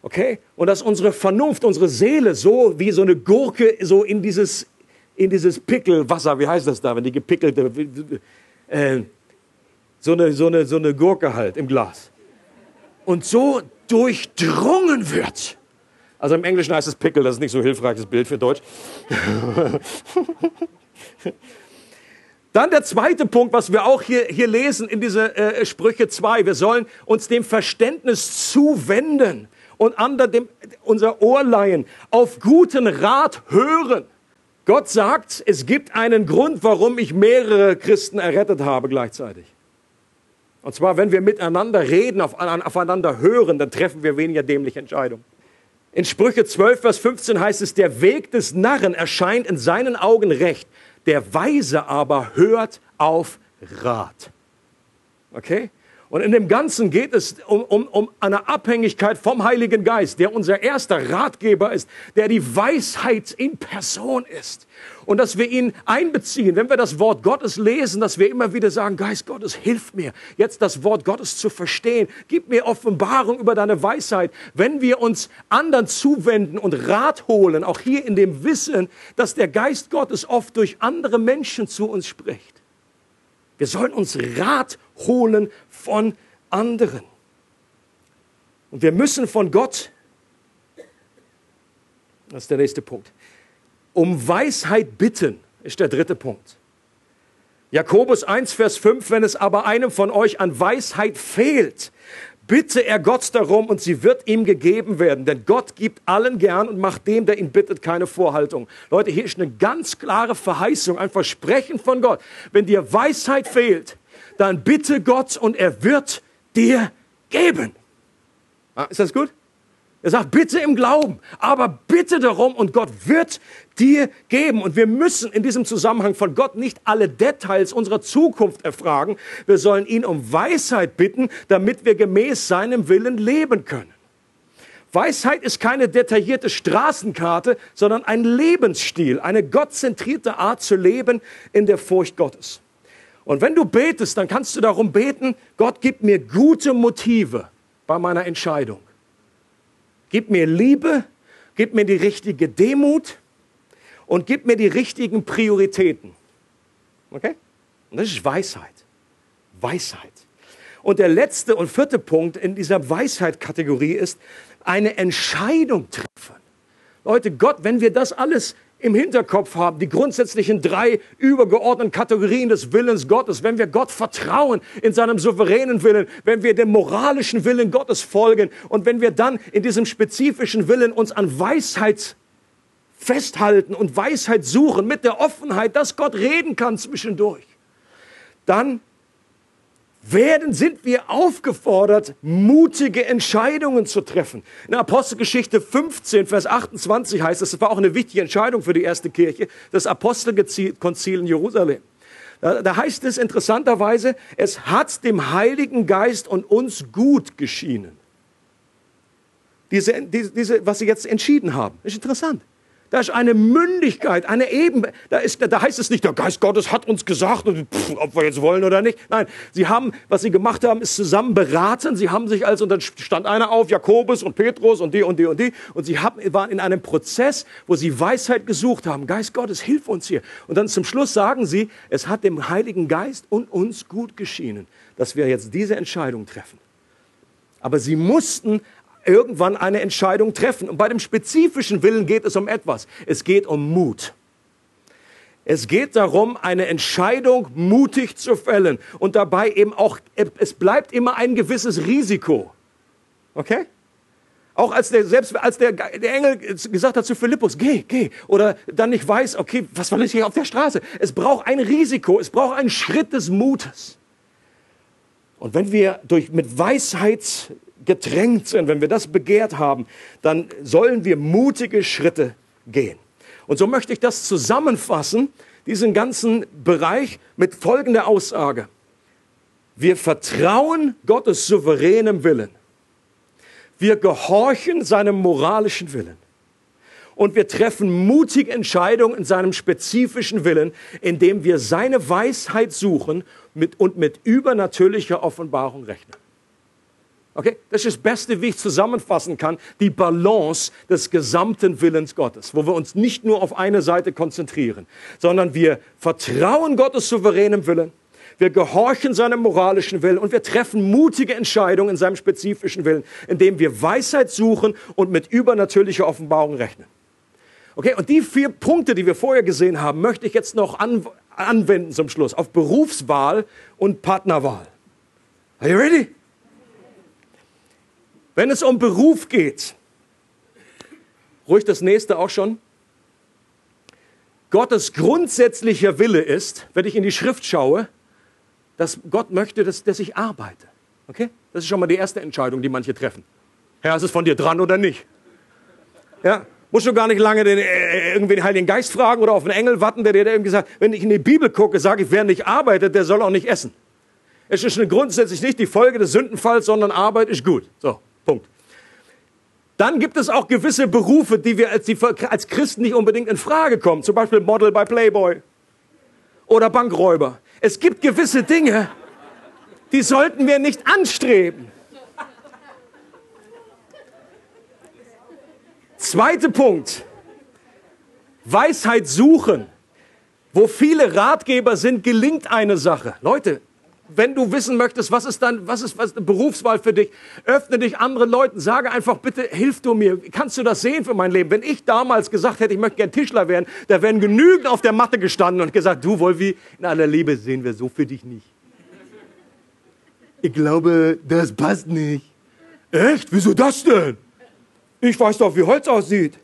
Okay? Und dass unsere Vernunft, unsere Seele so wie so eine Gurke so in dieses, in dieses Pickelwasser, wie heißt das da, wenn die gepickelte, äh, so, eine, so, eine, so eine Gurke halt im Glas. Und so durchdrungen wird. Also im Englischen heißt es Pickel, das ist nicht so hilfreiches Bild für Deutsch. (laughs) Dann der zweite Punkt, was wir auch hier, hier lesen in diese äh, Sprüche 2. Wir sollen uns dem Verständnis zuwenden und anderen unser Ohr leihen, auf guten Rat hören. Gott sagt, es gibt einen Grund, warum ich mehrere Christen errettet habe gleichzeitig. Und zwar, wenn wir miteinander reden, aufeinander hören, dann treffen wir weniger dämliche Entscheidungen. In Sprüche 12, Vers 15 heißt es, der Weg des Narren erscheint in seinen Augen recht, der Weise aber hört auf Rat. Okay? Und in dem Ganzen geht es um, um, um eine Abhängigkeit vom Heiligen Geist, der unser erster Ratgeber ist, der die Weisheit in Person ist. Und dass wir ihn einbeziehen, wenn wir das Wort Gottes lesen, dass wir immer wieder sagen, Geist Gottes, hilf mir, jetzt das Wort Gottes zu verstehen. Gib mir Offenbarung über deine Weisheit. Wenn wir uns anderen zuwenden und Rat holen, auch hier in dem Wissen, dass der Geist Gottes oft durch andere Menschen zu uns spricht. Wir sollen uns Rat holen von anderen. Und wir müssen von Gott, das ist der nächste Punkt, um Weisheit bitten, ist der dritte Punkt. Jakobus 1, Vers 5, wenn es aber einem von euch an Weisheit fehlt, bitte er Gott darum und sie wird ihm gegeben werden. Denn Gott gibt allen gern und macht dem, der ihn bittet, keine Vorhaltung. Leute, hier ist eine ganz klare Verheißung, ein Versprechen von Gott. Wenn dir Weisheit fehlt, dann bitte Gott und er wird dir geben. Ah, ist das gut? Er sagt, bitte im Glauben, aber bitte darum und Gott wird dir geben. Und wir müssen in diesem Zusammenhang von Gott nicht alle Details unserer Zukunft erfragen. Wir sollen ihn um Weisheit bitten, damit wir gemäß seinem Willen leben können. Weisheit ist keine detaillierte Straßenkarte, sondern ein Lebensstil, eine gottzentrierte Art zu leben in der Furcht Gottes. Und wenn du betest, dann kannst du darum beten, Gott gib mir gute Motive bei meiner Entscheidung. Gib mir Liebe, gib mir die richtige Demut und gib mir die richtigen Prioritäten. Okay? Und das ist Weisheit. Weisheit. Und der letzte und vierte Punkt in dieser Weisheit-Kategorie ist eine Entscheidung treffen. Leute, Gott, wenn wir das alles im Hinterkopf haben, die grundsätzlichen drei übergeordneten Kategorien des Willens Gottes, wenn wir Gott vertrauen in seinem souveränen Willen, wenn wir dem moralischen Willen Gottes folgen und wenn wir dann in diesem spezifischen Willen uns an Weisheit festhalten und Weisheit suchen mit der Offenheit, dass Gott reden kann zwischendurch, dann werden, sind wir aufgefordert, mutige Entscheidungen zu treffen. In Apostelgeschichte 15, Vers 28 heißt es, das war auch eine wichtige Entscheidung für die erste Kirche, das Apostelkonzil in Jerusalem. Da, da heißt es interessanterweise, es hat dem Heiligen Geist und uns gut geschienen. Diese, diese, diese, was sie jetzt entschieden haben. ist interessant. Da ist eine Mündigkeit, eine Eben. Da, ist, da heißt es nicht, der Geist Gottes hat uns gesagt, pff, ob wir jetzt wollen oder nicht. Nein, sie haben, was sie gemacht haben, ist zusammen beraten. Sie haben sich als, und dann stand einer auf, Jakobus und Petrus und die und die und die. Und sie haben, waren in einem Prozess, wo sie Weisheit gesucht haben. Geist Gottes, hilf uns hier. Und dann zum Schluss sagen sie, es hat dem Heiligen Geist und uns gut geschienen, dass wir jetzt diese Entscheidung treffen. Aber sie mussten irgendwann eine Entscheidung treffen. Und bei dem spezifischen Willen geht es um etwas. Es geht um Mut. Es geht darum, eine Entscheidung mutig zu fällen und dabei eben auch, es bleibt immer ein gewisses Risiko. Okay? Auch als der, selbst als der, der Engel gesagt hat zu Philippus, geh, geh, oder dann nicht weiß, okay, was war das hier auf der Straße? Es braucht ein Risiko, es braucht einen Schritt des Mutes. Und wenn wir durch, mit Weisheit gedrängt sind, wenn wir das begehrt haben, dann sollen wir mutige Schritte gehen. Und so möchte ich das zusammenfassen, diesen ganzen Bereich mit folgender Aussage. Wir vertrauen Gottes souveränem Willen. Wir gehorchen seinem moralischen Willen. Und wir treffen mutige Entscheidungen in seinem spezifischen Willen, indem wir seine Weisheit suchen und mit übernatürlicher Offenbarung rechnen. Okay? Das ist das Beste, wie ich zusammenfassen kann, die Balance des gesamten Willens Gottes, wo wir uns nicht nur auf eine Seite konzentrieren, sondern wir vertrauen Gottes souveränem Willen, wir gehorchen seinem moralischen Willen und wir treffen mutige Entscheidungen in seinem spezifischen Willen, indem wir Weisheit suchen und mit übernatürlicher Offenbarung rechnen. Okay, und die vier Punkte, die wir vorher gesehen haben, möchte ich jetzt noch an, anwenden zum Schluss auf Berufswahl und Partnerwahl. Are you ready? Wenn es um Beruf geht, ruhig das nächste auch schon. Gottes grundsätzlicher Wille ist, wenn ich in die Schrift schaue, dass Gott möchte, dass, dass ich arbeite. Okay? Das ist schon mal die erste Entscheidung, die manche treffen. Herr, ist es von dir dran oder nicht? Ja. Musst du gar nicht lange den, äh, irgendwie den Heiligen Geist fragen oder auf einen Engel warten, der dir eben gesagt wenn ich in die Bibel gucke, sage ich, wer nicht arbeitet, der soll auch nicht essen. Es ist grundsätzlich nicht die Folge des Sündenfalls, sondern Arbeit ist gut. So, Punkt. Dann gibt es auch gewisse Berufe, die wir als, die als Christen nicht unbedingt in Frage kommen. Zum Beispiel Model bei Playboy oder Bankräuber. Es gibt gewisse Dinge, die sollten wir nicht anstreben. Zweiter Punkt. Weisheit suchen. Wo viele Ratgeber sind, gelingt eine Sache. Leute, wenn du wissen möchtest, was ist dann, was ist, was ist eine Berufswahl für dich, öffne dich anderen Leuten, sage einfach, bitte hilf du mir. Kannst du das sehen für mein Leben? Wenn ich damals gesagt hätte, ich möchte gern Tischler werden, da wären genügend auf der Matte gestanden und gesagt, du Wolfi, in aller Liebe sehen wir so für dich nicht. Ich glaube, das passt nicht. Echt? Wieso das denn? Ich weiß doch, wie Holz aussieht.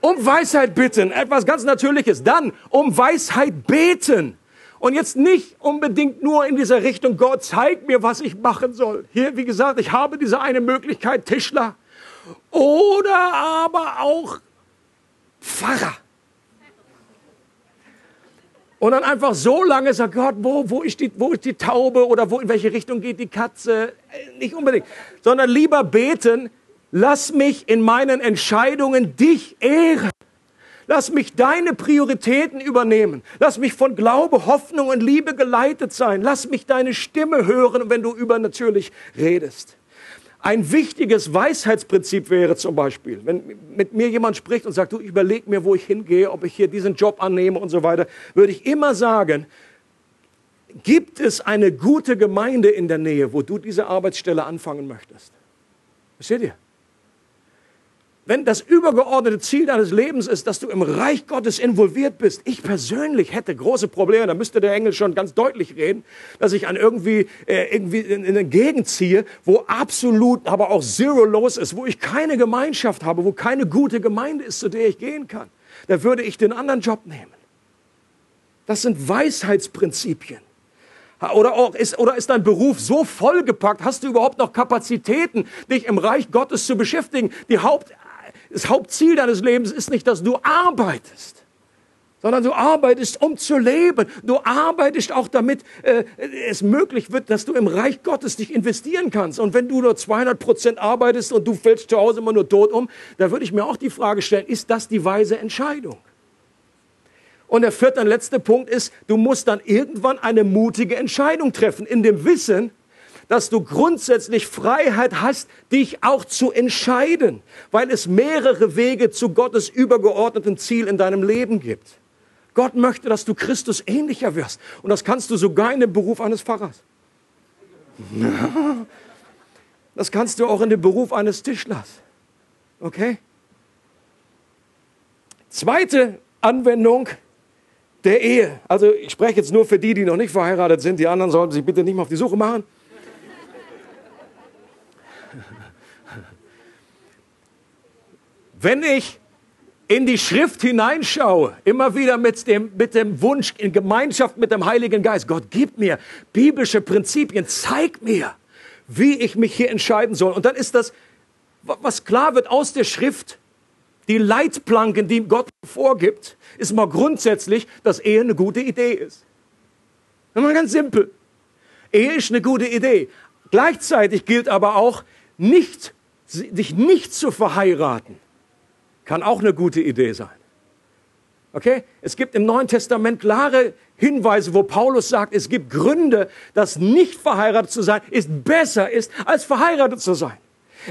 Um Weisheit bitten, etwas ganz Natürliches. Dann um Weisheit beten. Und jetzt nicht unbedingt nur in dieser Richtung, Gott zeigt mir, was ich machen soll. Hier, wie gesagt, ich habe diese eine Möglichkeit, Tischler. Oder aber auch Pfarrer. Und dann einfach so lange sagt Gott, wo, wo, ist die, wo ist die Taube oder wo, in welche Richtung geht die Katze? Äh, nicht unbedingt. Sondern lieber beten, lass mich in meinen Entscheidungen dich ehren. Lass mich deine Prioritäten übernehmen. Lass mich von Glaube, Hoffnung und Liebe geleitet sein. Lass mich deine Stimme hören, wenn du übernatürlich redest. Ein wichtiges Weisheitsprinzip wäre zum Beispiel, wenn mit mir jemand spricht und sagt, du überleg mir, wo ich hingehe, ob ich hier diesen Job annehme und so weiter, würde ich immer sagen, gibt es eine gute Gemeinde in der Nähe, wo du diese Arbeitsstelle anfangen möchtest? Versteht ihr? Wenn das übergeordnete Ziel deines Lebens ist, dass du im Reich Gottes involviert bist, ich persönlich hätte große Probleme, da müsste der Engel schon ganz deutlich reden, dass ich an irgendwie, äh, irgendwie in, in eine Gegend ziehe, wo absolut, aber auch zero los ist, wo ich keine Gemeinschaft habe, wo keine gute Gemeinde ist, zu der ich gehen kann. Da würde ich den anderen Job nehmen. Das sind Weisheitsprinzipien. Oder, auch ist, oder ist dein Beruf so vollgepackt, hast du überhaupt noch Kapazitäten, dich im Reich Gottes zu beschäftigen? Die Haupt, das Hauptziel deines Lebens ist nicht, dass du arbeitest, sondern du arbeitest, um zu leben. Du arbeitest auch damit äh, es möglich wird, dass du im Reich Gottes dich investieren kannst. Und wenn du nur 200 Prozent arbeitest und du fällst zu Hause immer nur tot um, da würde ich mir auch die Frage stellen, ist das die weise Entscheidung? Und der vierte und letzte Punkt ist, du musst dann irgendwann eine mutige Entscheidung treffen, in dem Wissen, dass du grundsätzlich Freiheit hast, dich auch zu entscheiden, weil es mehrere Wege zu Gottes übergeordneten Ziel in deinem Leben gibt. Gott möchte, dass du Christus ähnlicher wirst. Und das kannst du sogar in dem Beruf eines Pfarrers. (laughs) Das kannst du auch in dem Beruf eines Tischlers. Okay? Zweite Anwendung der Ehe. Also ich spreche jetzt nur für die, die noch nicht verheiratet sind. Die anderen sollten sich bitte nicht mehr auf die Suche machen. Wenn ich in die Schrift hineinschaue, immer wieder mit dem, mit dem Wunsch in Gemeinschaft mit dem Heiligen Geist, Gott, gib mir biblische Prinzipien, zeig mir, wie ich mich hier entscheiden soll. Und dann ist das, was klar wird aus der Schrift, die Leitplanken, die Gott vorgibt, ist mal grundsätzlich, dass Ehe eine gute Idee ist. Mal ganz simpel. Ehe ist eine gute Idee. Gleichzeitig gilt aber auch, nicht, dich nicht zu verheiraten kann auch eine gute Idee sein. Okay? Es gibt im Neuen Testament klare Hinweise, wo Paulus sagt, es gibt Gründe, dass nicht verheiratet zu sein ist besser ist, als verheiratet zu sein.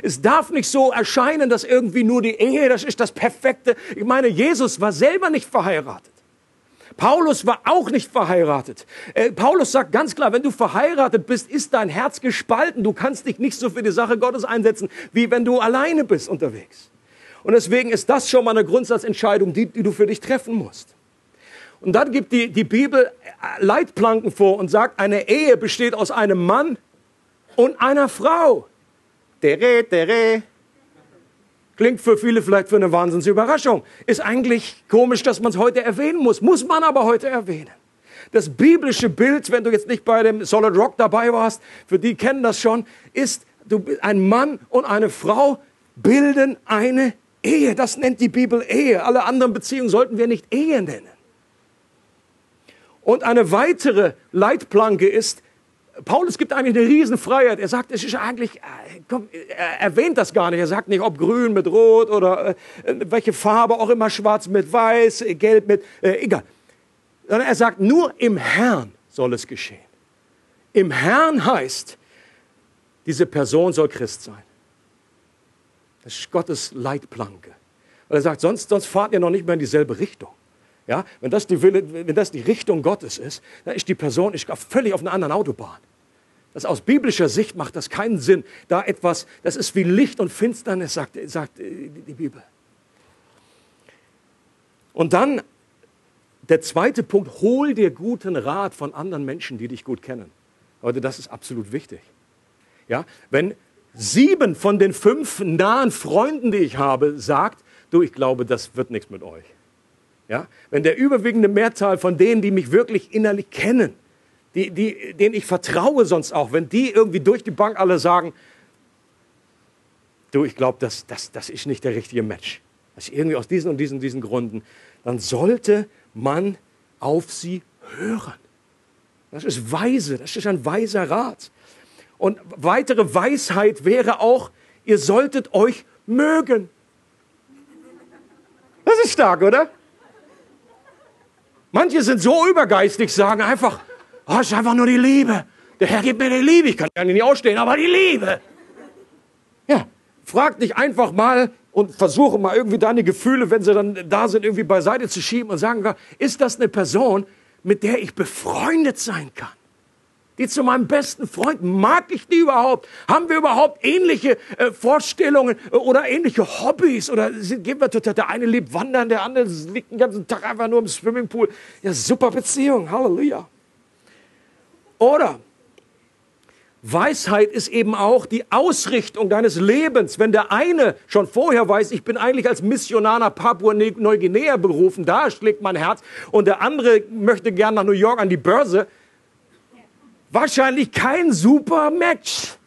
Es darf nicht so erscheinen, dass irgendwie nur die Ehe, das ist das Perfekte. Ich meine, Jesus war selber nicht verheiratet. Paulus war auch nicht verheiratet. Äh, Paulus sagt ganz klar, wenn du verheiratet bist, ist dein Herz gespalten. Du kannst dich nicht so für die Sache Gottes einsetzen, wie wenn du alleine bist unterwegs. Und deswegen ist das schon mal eine Grundsatzentscheidung, die, die du für dich treffen musst. Und dann gibt die, die Bibel Leitplanken vor und sagt, eine Ehe besteht aus einem Mann und einer Frau. Dere, dere. Klingt für viele vielleicht für eine Wahnsinnsüberraschung. Ist eigentlich komisch, dass man es heute erwähnen muss. Muss man aber heute erwähnen. Das biblische Bild, wenn du jetzt nicht bei dem Solid Rock dabei warst, für die kennen das schon, ist, du, ein Mann und eine Frau bilden eine Ehe, das nennt die Bibel Ehe. Alle anderen Beziehungen sollten wir nicht Ehe nennen. Und eine weitere Leitplanke ist, Paulus gibt eigentlich eine Riesenfreiheit. Er sagt, es ist eigentlich, äh, komm, er erwähnt das gar nicht. Er sagt nicht, ob grün mit rot oder äh, welche Farbe auch immer, schwarz mit weiß, gelb mit, äh, egal. Sondern er sagt, nur im Herrn soll es geschehen. Im Herrn heißt, diese Person soll Christ sein. Das ist Gottes Leitplanke. Weil er sagt, sonst, sonst fahrt ihr noch nicht mehr in dieselbe Richtung. Ja, wenn, das die Wille, wenn das die Richtung Gottes ist, dann ist die Person ist völlig auf einer anderen Autobahn. Das aus biblischer Sicht macht das keinen Sinn. Da etwas, das ist wie Licht und Finsternis, sagt, sagt die Bibel. Und dann der zweite Punkt, hol dir guten Rat von anderen Menschen, die dich gut kennen. Leute, das ist absolut wichtig. Ja, wenn sieben von den fünf nahen Freunden, die ich habe, sagt, du, ich glaube, das wird nichts mit euch. Ja? Wenn der überwiegende Mehrzahl von denen, die mich wirklich innerlich kennen, die, die, denen ich vertraue sonst auch, wenn die irgendwie durch die Bank alle sagen, du, ich glaube, das, das, das ist nicht der richtige Match. Ist irgendwie aus diesen und diesen, diesen Gründen, dann sollte man auf sie hören. Das ist weise, das ist ein weiser Rat. Und weitere Weisheit wäre auch, ihr solltet euch mögen. Das ist stark, oder? Manche sind so übergeistig, sagen einfach, oh, es ist einfach nur die Liebe. Der Herr gibt mir die Liebe. Ich kann ja nicht ausstehen, aber die Liebe. Ja, frag dich einfach mal und versuche mal irgendwie deine Gefühle, wenn sie dann da sind, irgendwie beiseite zu schieben und sagen, ist das eine Person, mit der ich befreundet sein kann? Die zu meinem besten Freund. Mag ich die überhaupt? Haben wir überhaupt ähnliche äh, Vorstellungen äh, oder ähnliche Hobbys? Oder sind, gehen wir total, der eine liebt wandern, der andere liegt den ganzen Tag einfach nur im Swimmingpool. Ja, super Beziehung. Halleluja. Oder Weisheit ist eben auch die Ausrichtung deines Lebens. Wenn der eine schon vorher weiß, ich bin eigentlich als Missionar nach Papua-Neuguinea berufen, da schlägt mein Herz, und der andere möchte gern nach New York an die Börse, wahrscheinlich kein super Match.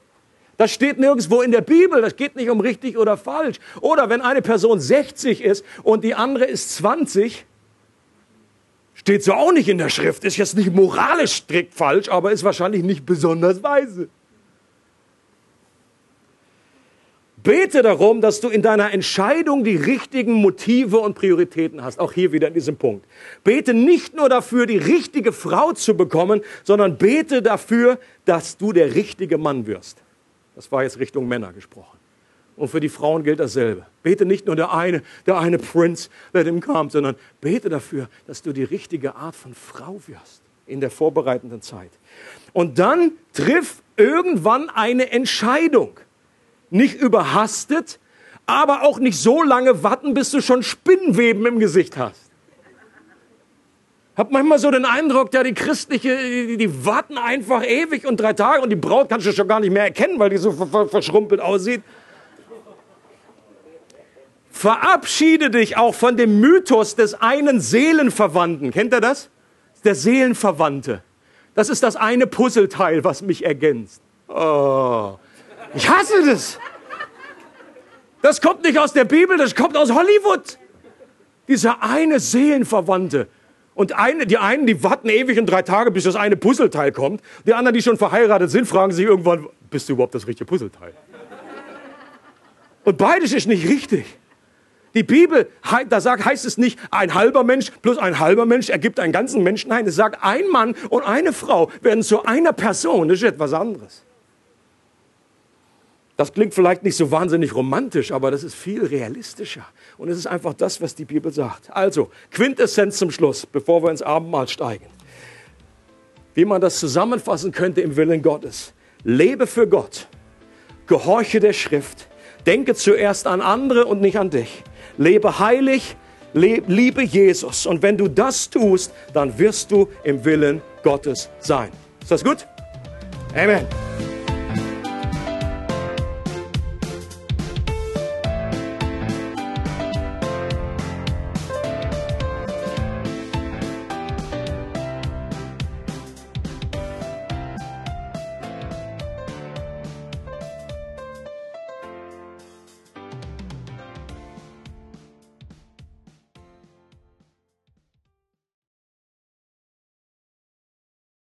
Das steht nirgendwo in der Bibel. Das geht nicht um richtig oder falsch. Oder wenn eine Person 60 ist und die andere ist 20, steht so auch nicht in der Schrift. Ist jetzt nicht moralisch strikt falsch, aber ist wahrscheinlich nicht besonders weise. Bete darum, dass du in deiner Entscheidung die richtigen Motive und Prioritäten hast. Auch hier wieder in diesem Punkt. Bete nicht nur dafür, die richtige Frau zu bekommen, sondern bete dafür, dass du der richtige Mann wirst. Das war jetzt Richtung Männer gesprochen. Und für die Frauen gilt dasselbe. Bete nicht nur der eine, der eine Prinz, der dem kam, sondern bete dafür, dass du die richtige Art von Frau wirst in der vorbereitenden Zeit. Und dann triff irgendwann eine Entscheidung nicht überhastet, aber auch nicht so lange warten, bis du schon Spinnweben im Gesicht hast. Hab manchmal so den Eindruck, ja, die christliche, die, die, warten einfach ewig und drei Tage und die Braut kannst du schon gar nicht mehr erkennen, weil die so verschrumpelt aussieht. Verabschiede dich auch von dem Mythos des einen Seelenverwandten. Kennt ihr das? Der Seelenverwandte. Das ist das eine Puzzleteil, was mich ergänzt. Oh. Ich hasse das. Das kommt nicht aus der Bibel, das kommt aus Hollywood. Dieser eine Seelenverwandte. Und eine, die einen, die warten ewig in drei Tage, bis das eine Puzzleteil kommt. Die anderen, die schon verheiratet sind, fragen sich irgendwann, bist du überhaupt das richtige Puzzleteil? Und beides ist nicht richtig. Die Bibel, da sagt, heißt es nicht, ein halber Mensch plus ein halber Mensch ergibt einen ganzen Menschen. Nein, es sagt, ein Mann und eine Frau werden zu einer Person. Das ist etwas anderes. Das klingt vielleicht nicht so wahnsinnig romantisch, aber das ist viel realistischer. Und es ist einfach das, was die Bibel sagt. Also, Quintessenz zum Schluss, bevor wir ins Abendmahl steigen. Wie man das zusammenfassen könnte im Willen Gottes. Lebe für Gott. Gehorche der Schrift. Denke zuerst an andere und nicht an dich. Lebe heilig. Liebe Jesus. Und wenn du das tust, dann wirst du im Willen Gottes sein. Ist das gut? Amen.